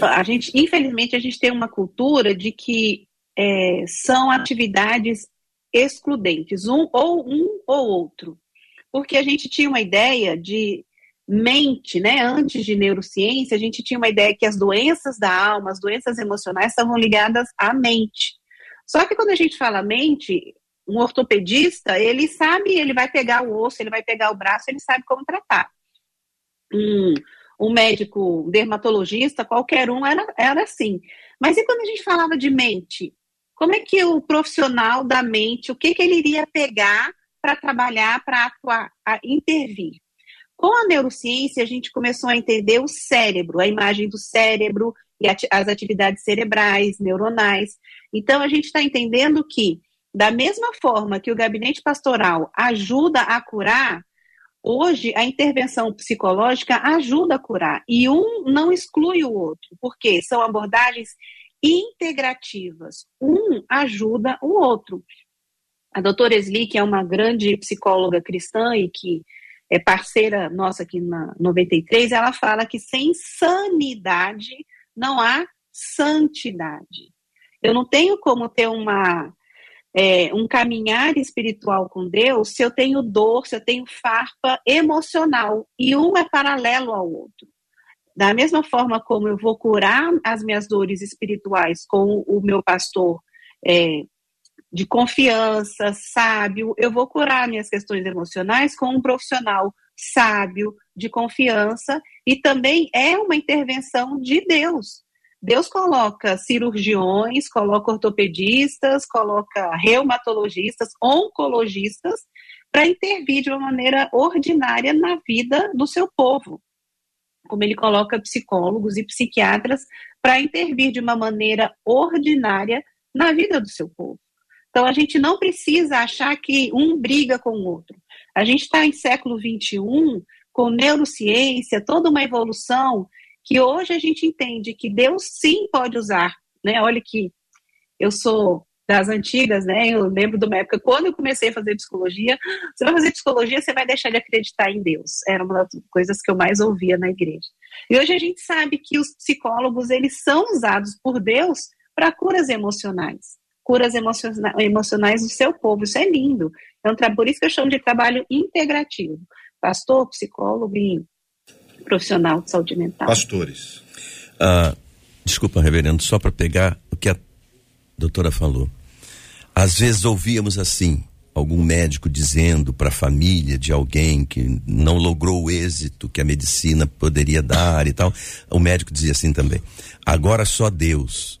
A gente, infelizmente, a gente tem uma cultura de que é, são atividades excludentes, um ou um ou outro, porque a gente tinha uma ideia de mente, né? Antes de neurociência, a gente tinha uma ideia que as doenças da alma, as doenças emocionais estavam ligadas à mente. Só que quando a gente fala mente, um ortopedista, ele sabe, ele vai pegar o osso, ele vai pegar o braço, ele sabe como tratar. Um, um médico um dermatologista, qualquer um era, era assim. Mas e quando a gente falava de mente? Como é que o profissional da mente, o que, que ele iria pegar para trabalhar, para atuar, a intervir? Com a neurociência, a gente começou a entender o cérebro, a imagem do cérebro e as atividades cerebrais, neuronais. Então, a gente está entendendo que da mesma forma que o gabinete pastoral ajuda a curar, hoje a intervenção psicológica ajuda a curar. E um não exclui o outro, porque são abordagens integrativas. Um ajuda o outro. A doutora Esli, que é uma grande psicóloga cristã e que é parceira nossa aqui na 93, ela fala que sem sanidade não há santidade. Eu não tenho como ter uma é, um caminhar espiritual com Deus se eu tenho dor, se eu tenho farpa emocional. E um é paralelo ao outro. Da mesma forma como eu vou curar as minhas dores espirituais com o meu pastor é, de confiança, sábio. Eu vou curar minhas questões emocionais com um profissional sábio, de confiança, e também é uma intervenção de Deus. Deus coloca cirurgiões, coloca ortopedistas, coloca reumatologistas, oncologistas, para intervir de uma maneira ordinária na vida do seu povo. Como ele coloca psicólogos e psiquiatras para intervir de uma maneira ordinária na vida do seu povo. Então a gente não precisa achar que um briga com o outro. A gente está em século XXI com neurociência, toda uma evolução que hoje a gente entende que Deus sim pode usar. Né? Olha que eu sou das antigas, né? Eu lembro de uma época, quando eu comecei a fazer psicologia, você vai fazer psicologia, você vai deixar de acreditar em Deus. Era uma das coisas que eu mais ouvia na igreja. E hoje a gente sabe que os psicólogos, eles são usados por Deus para curas emocionais. Curas emocionais do seu povo, isso é lindo. Então, por isso que eu chamo de trabalho integrativo. Pastor, psicólogo e profissional de saúde mental. Pastores. Ah, desculpa, reverendo, só para pegar o que a doutora falou. Às vezes ouvíamos assim, algum médico dizendo para a família de alguém que não logrou o êxito que a medicina poderia dar e tal. O médico dizia assim também: agora só Deus.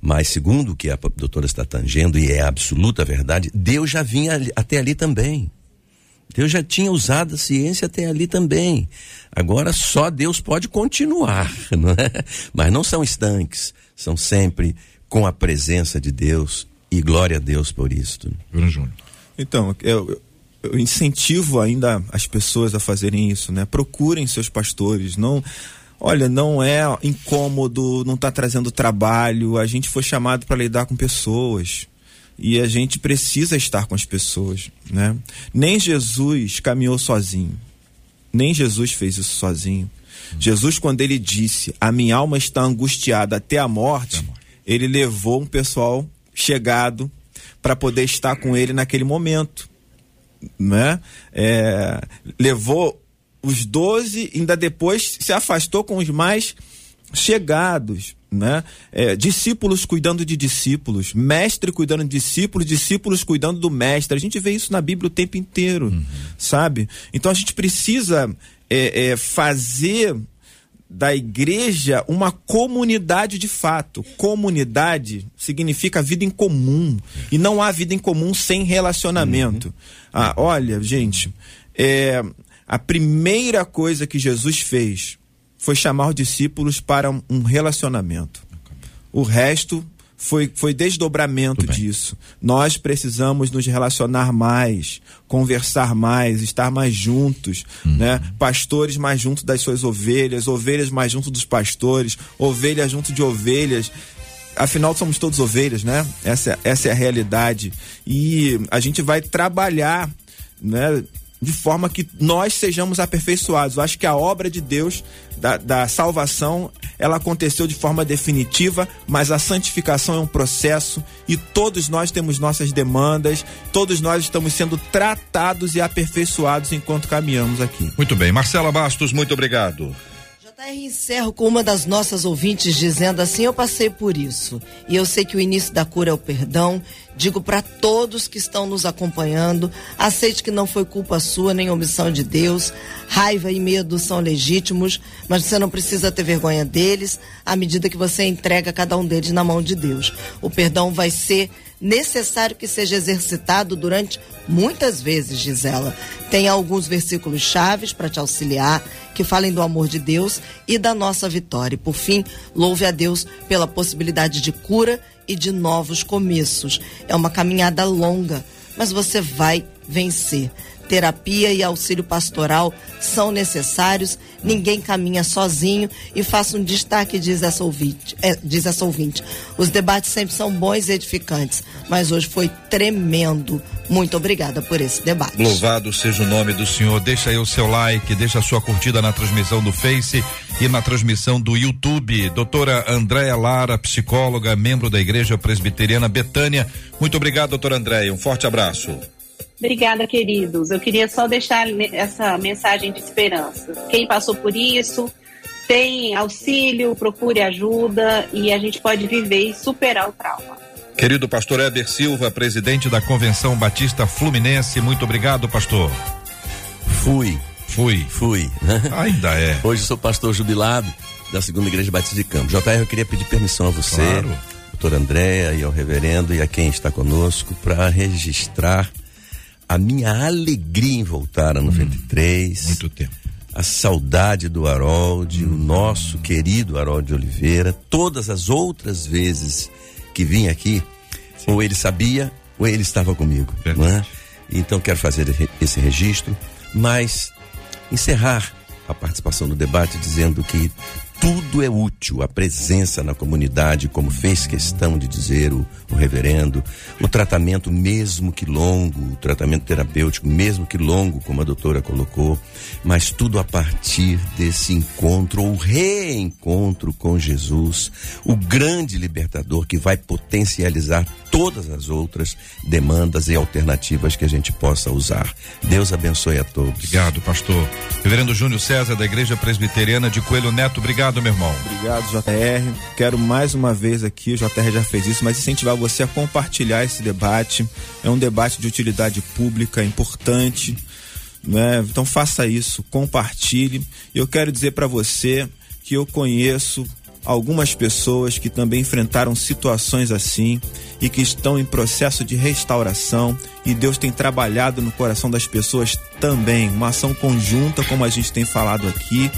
Mas, segundo o que a doutora está tangendo, e é absoluta verdade, Deus já vinha até ali também. Deus já tinha usado a ciência até ali também. Agora só Deus pode continuar, não é? Mas não são estanques, são sempre com a presença de Deus e glória a Deus por isso. Bruno Júnior. Então, eu, eu incentivo ainda as pessoas a fazerem isso, né? Procurem seus pastores, não Olha, não é incômodo, não está trazendo trabalho. A gente foi chamado para lidar com pessoas e a gente precisa estar com as pessoas, né? Nem Jesus caminhou sozinho, nem Jesus fez isso sozinho. Jesus, quando ele disse: A minha alma está angustiada até a morte, ele levou um pessoal chegado para poder estar com ele naquele momento. Né? É, levou os doze, ainda depois se afastou com os mais chegados, né? É, discípulos cuidando de discípulos, mestre cuidando de discípulos, discípulos cuidando do mestre. A gente vê isso na Bíblia o tempo inteiro, uhum. sabe? Então a gente precisa é, é, fazer da igreja uma comunidade de fato. Comunidade significa vida em comum. E não há vida em comum sem relacionamento. Uhum. Ah, olha, gente, é, a primeira coisa que Jesus fez foi chamar os discípulos para um relacionamento. O resto foi, foi desdobramento disso. Nós precisamos nos relacionar mais, conversar mais, estar mais juntos, uhum. né? Pastores mais junto das suas ovelhas, ovelhas mais junto dos pastores, ovelhas junto de ovelhas. Afinal, somos todos ovelhas, né? Essa, essa é a realidade. E a gente vai trabalhar, né? De forma que nós sejamos aperfeiçoados. Eu acho que a obra de Deus da, da, salvação ela aconteceu de forma definitiva, mas a santificação é um processo e todos nós temos nossas demandas, todos nós estamos sendo tratados e aperfeiçoados enquanto caminhamos aqui. Muito bem, Marcela Bastos, muito obrigado. JR encerro com uma das nossas ouvintes dizendo assim: Eu passei por isso e eu sei que o início da cura é o perdão Digo para todos que estão nos acompanhando: aceite que não foi culpa sua nem omissão de Deus. Raiva e medo são legítimos, mas você não precisa ter vergonha deles à medida que você entrega cada um deles na mão de Deus. O perdão vai ser necessário que seja exercitado durante muitas vezes, diz ela. Tem alguns versículos chaves para te auxiliar, que falem do amor de Deus e da nossa vitória. E por fim, louve a Deus pela possibilidade de cura e de novos começos. É uma caminhada longa, mas você vai vencer. Terapia e auxílio pastoral são necessários, ninguém caminha sozinho e faça um destaque, diz essa, ouvinte, é, diz essa ouvinte. Os debates sempre são bons e edificantes, mas hoje foi tremendo. Muito obrigada por esse debate. Louvado seja o nome do Senhor. Deixa aí o seu like, deixa a sua curtida na transmissão do Face e na transmissão do YouTube. Doutora Andréia Lara, psicóloga, membro da Igreja Presbiteriana Betânia. Muito obrigado, doutora Andréia. Um forte abraço. Obrigada, queridos. Eu queria só deixar essa mensagem de esperança. Quem passou por isso, tem auxílio, procure ajuda e a gente pode viver e superar o trauma. Querido pastor Éder Silva, presidente da Convenção Batista Fluminense, muito obrigado, pastor. Fui. Fui. Fui. Ainda é. Hoje sou pastor jubilado da Segunda Igreja Batista de Campos. JR, eu queria pedir permissão a você, Claro. doutor Andréa e ao reverendo e a quem está conosco para registrar a minha alegria em voltar a 93. Muito tempo. a saudade do Harold, o nosso querido Harold Oliveira, todas as outras vezes que vim aqui, ou ele sabia, ou ele estava comigo. Verdade. Não é? Então quero fazer esse- esse registro, mas encerrar a participação no debate dizendo que tudo é útil, a presença na comunidade, como fez questão de dizer o, o reverendo, o tratamento, mesmo que longo, o tratamento terapêutico, mesmo que longo, como a doutora colocou, mas tudo a partir desse encontro ou reencontro com Jesus, o grande libertador que vai potencializar todas as outras demandas e alternativas que a gente possa usar. Deus abençoe a todos. Obrigado, pastor. Reverendo Júnior César, da Igreja Presbiteriana de Coelho Neto, obrigado, meu irmão. Obrigado, JR. Quero mais uma vez aqui, o JR já fez isso, mas incentivar você a compartilhar esse debate. É um debate de utilidade pública importante. Né? Então faça isso, compartilhe. Eu quero dizer para você que eu conheço algumas pessoas que também enfrentaram situações assim e que estão em processo de restauração e Deus tem trabalhado no coração das pessoas também, uma ação conjunta como a gente tem falado aqui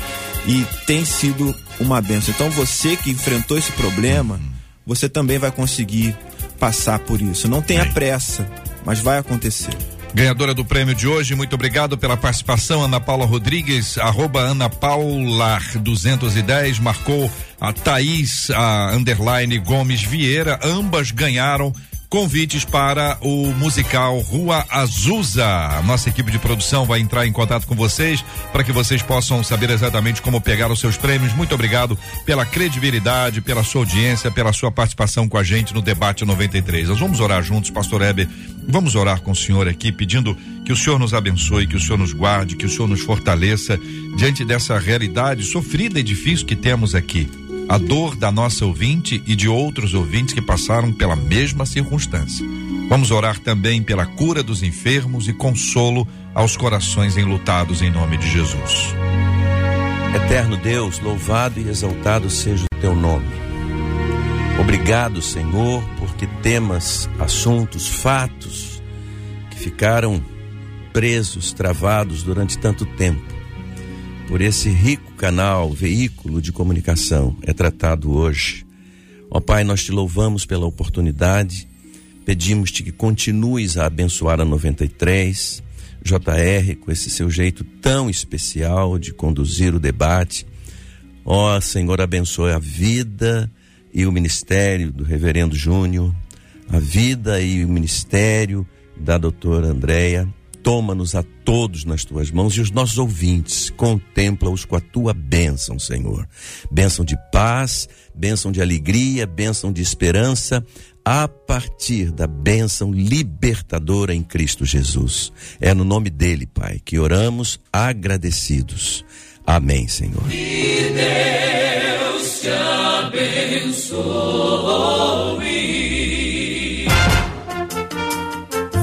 e tem sido uma benção. Então você que enfrentou esse problema, você também vai conseguir passar por isso. Não tenha pressa, mas vai acontecer. Ganhadora do prêmio de hoje, muito obrigado pela participação, Ana Paula Rodrigues, arroba Ana Paula 210, marcou a Thaís, a underline Gomes Vieira, ambas ganharam convites para o musical Rua Azusa. Nossa equipe de produção vai entrar em contato com vocês para que vocês possam saber exatamente como pegar os seus prêmios. Muito obrigado pela credibilidade, pela sua audiência, pela sua participação com a gente no debate 93. Nós vamos orar juntos, pastor Heber. Vamos orar com o senhor aqui, pedindo que o senhor nos abençoe, que o senhor nos guarde, que o senhor nos fortaleça diante dessa realidade sofrida e difícil que temos aqui a dor da nossa ouvinte e de outros ouvintes que passaram pela mesma circunstância. Vamos orar também pela cura dos enfermos e consolo aos corações enlutados em nome de Jesus. Eterno Deus, louvado e exaltado seja o teu nome. Obrigado, Senhor, porque temas, assuntos, fatos que ficaram presos, travados durante tanto tempo, por esse rico canal, veículo de comunicação, é tratado hoje. Ó Pai, nós te louvamos pela oportunidade, pedimos-te que continues a abençoar a 93, JR, com esse seu jeito tão especial de conduzir o debate. Ó Senhor, abençoe a vida e o ministério do Reverendo Júnior, a vida e o ministério da doutora Andréia. Toma-nos a todos nas tuas mãos e os nossos ouvintes, contempla-os com a tua bênção, Senhor. Bênção de paz, bênção de alegria, bênção de esperança, a partir da bênção libertadora em Cristo Jesus. É no nome dele, Pai, que oramos agradecidos. Amém, Senhor.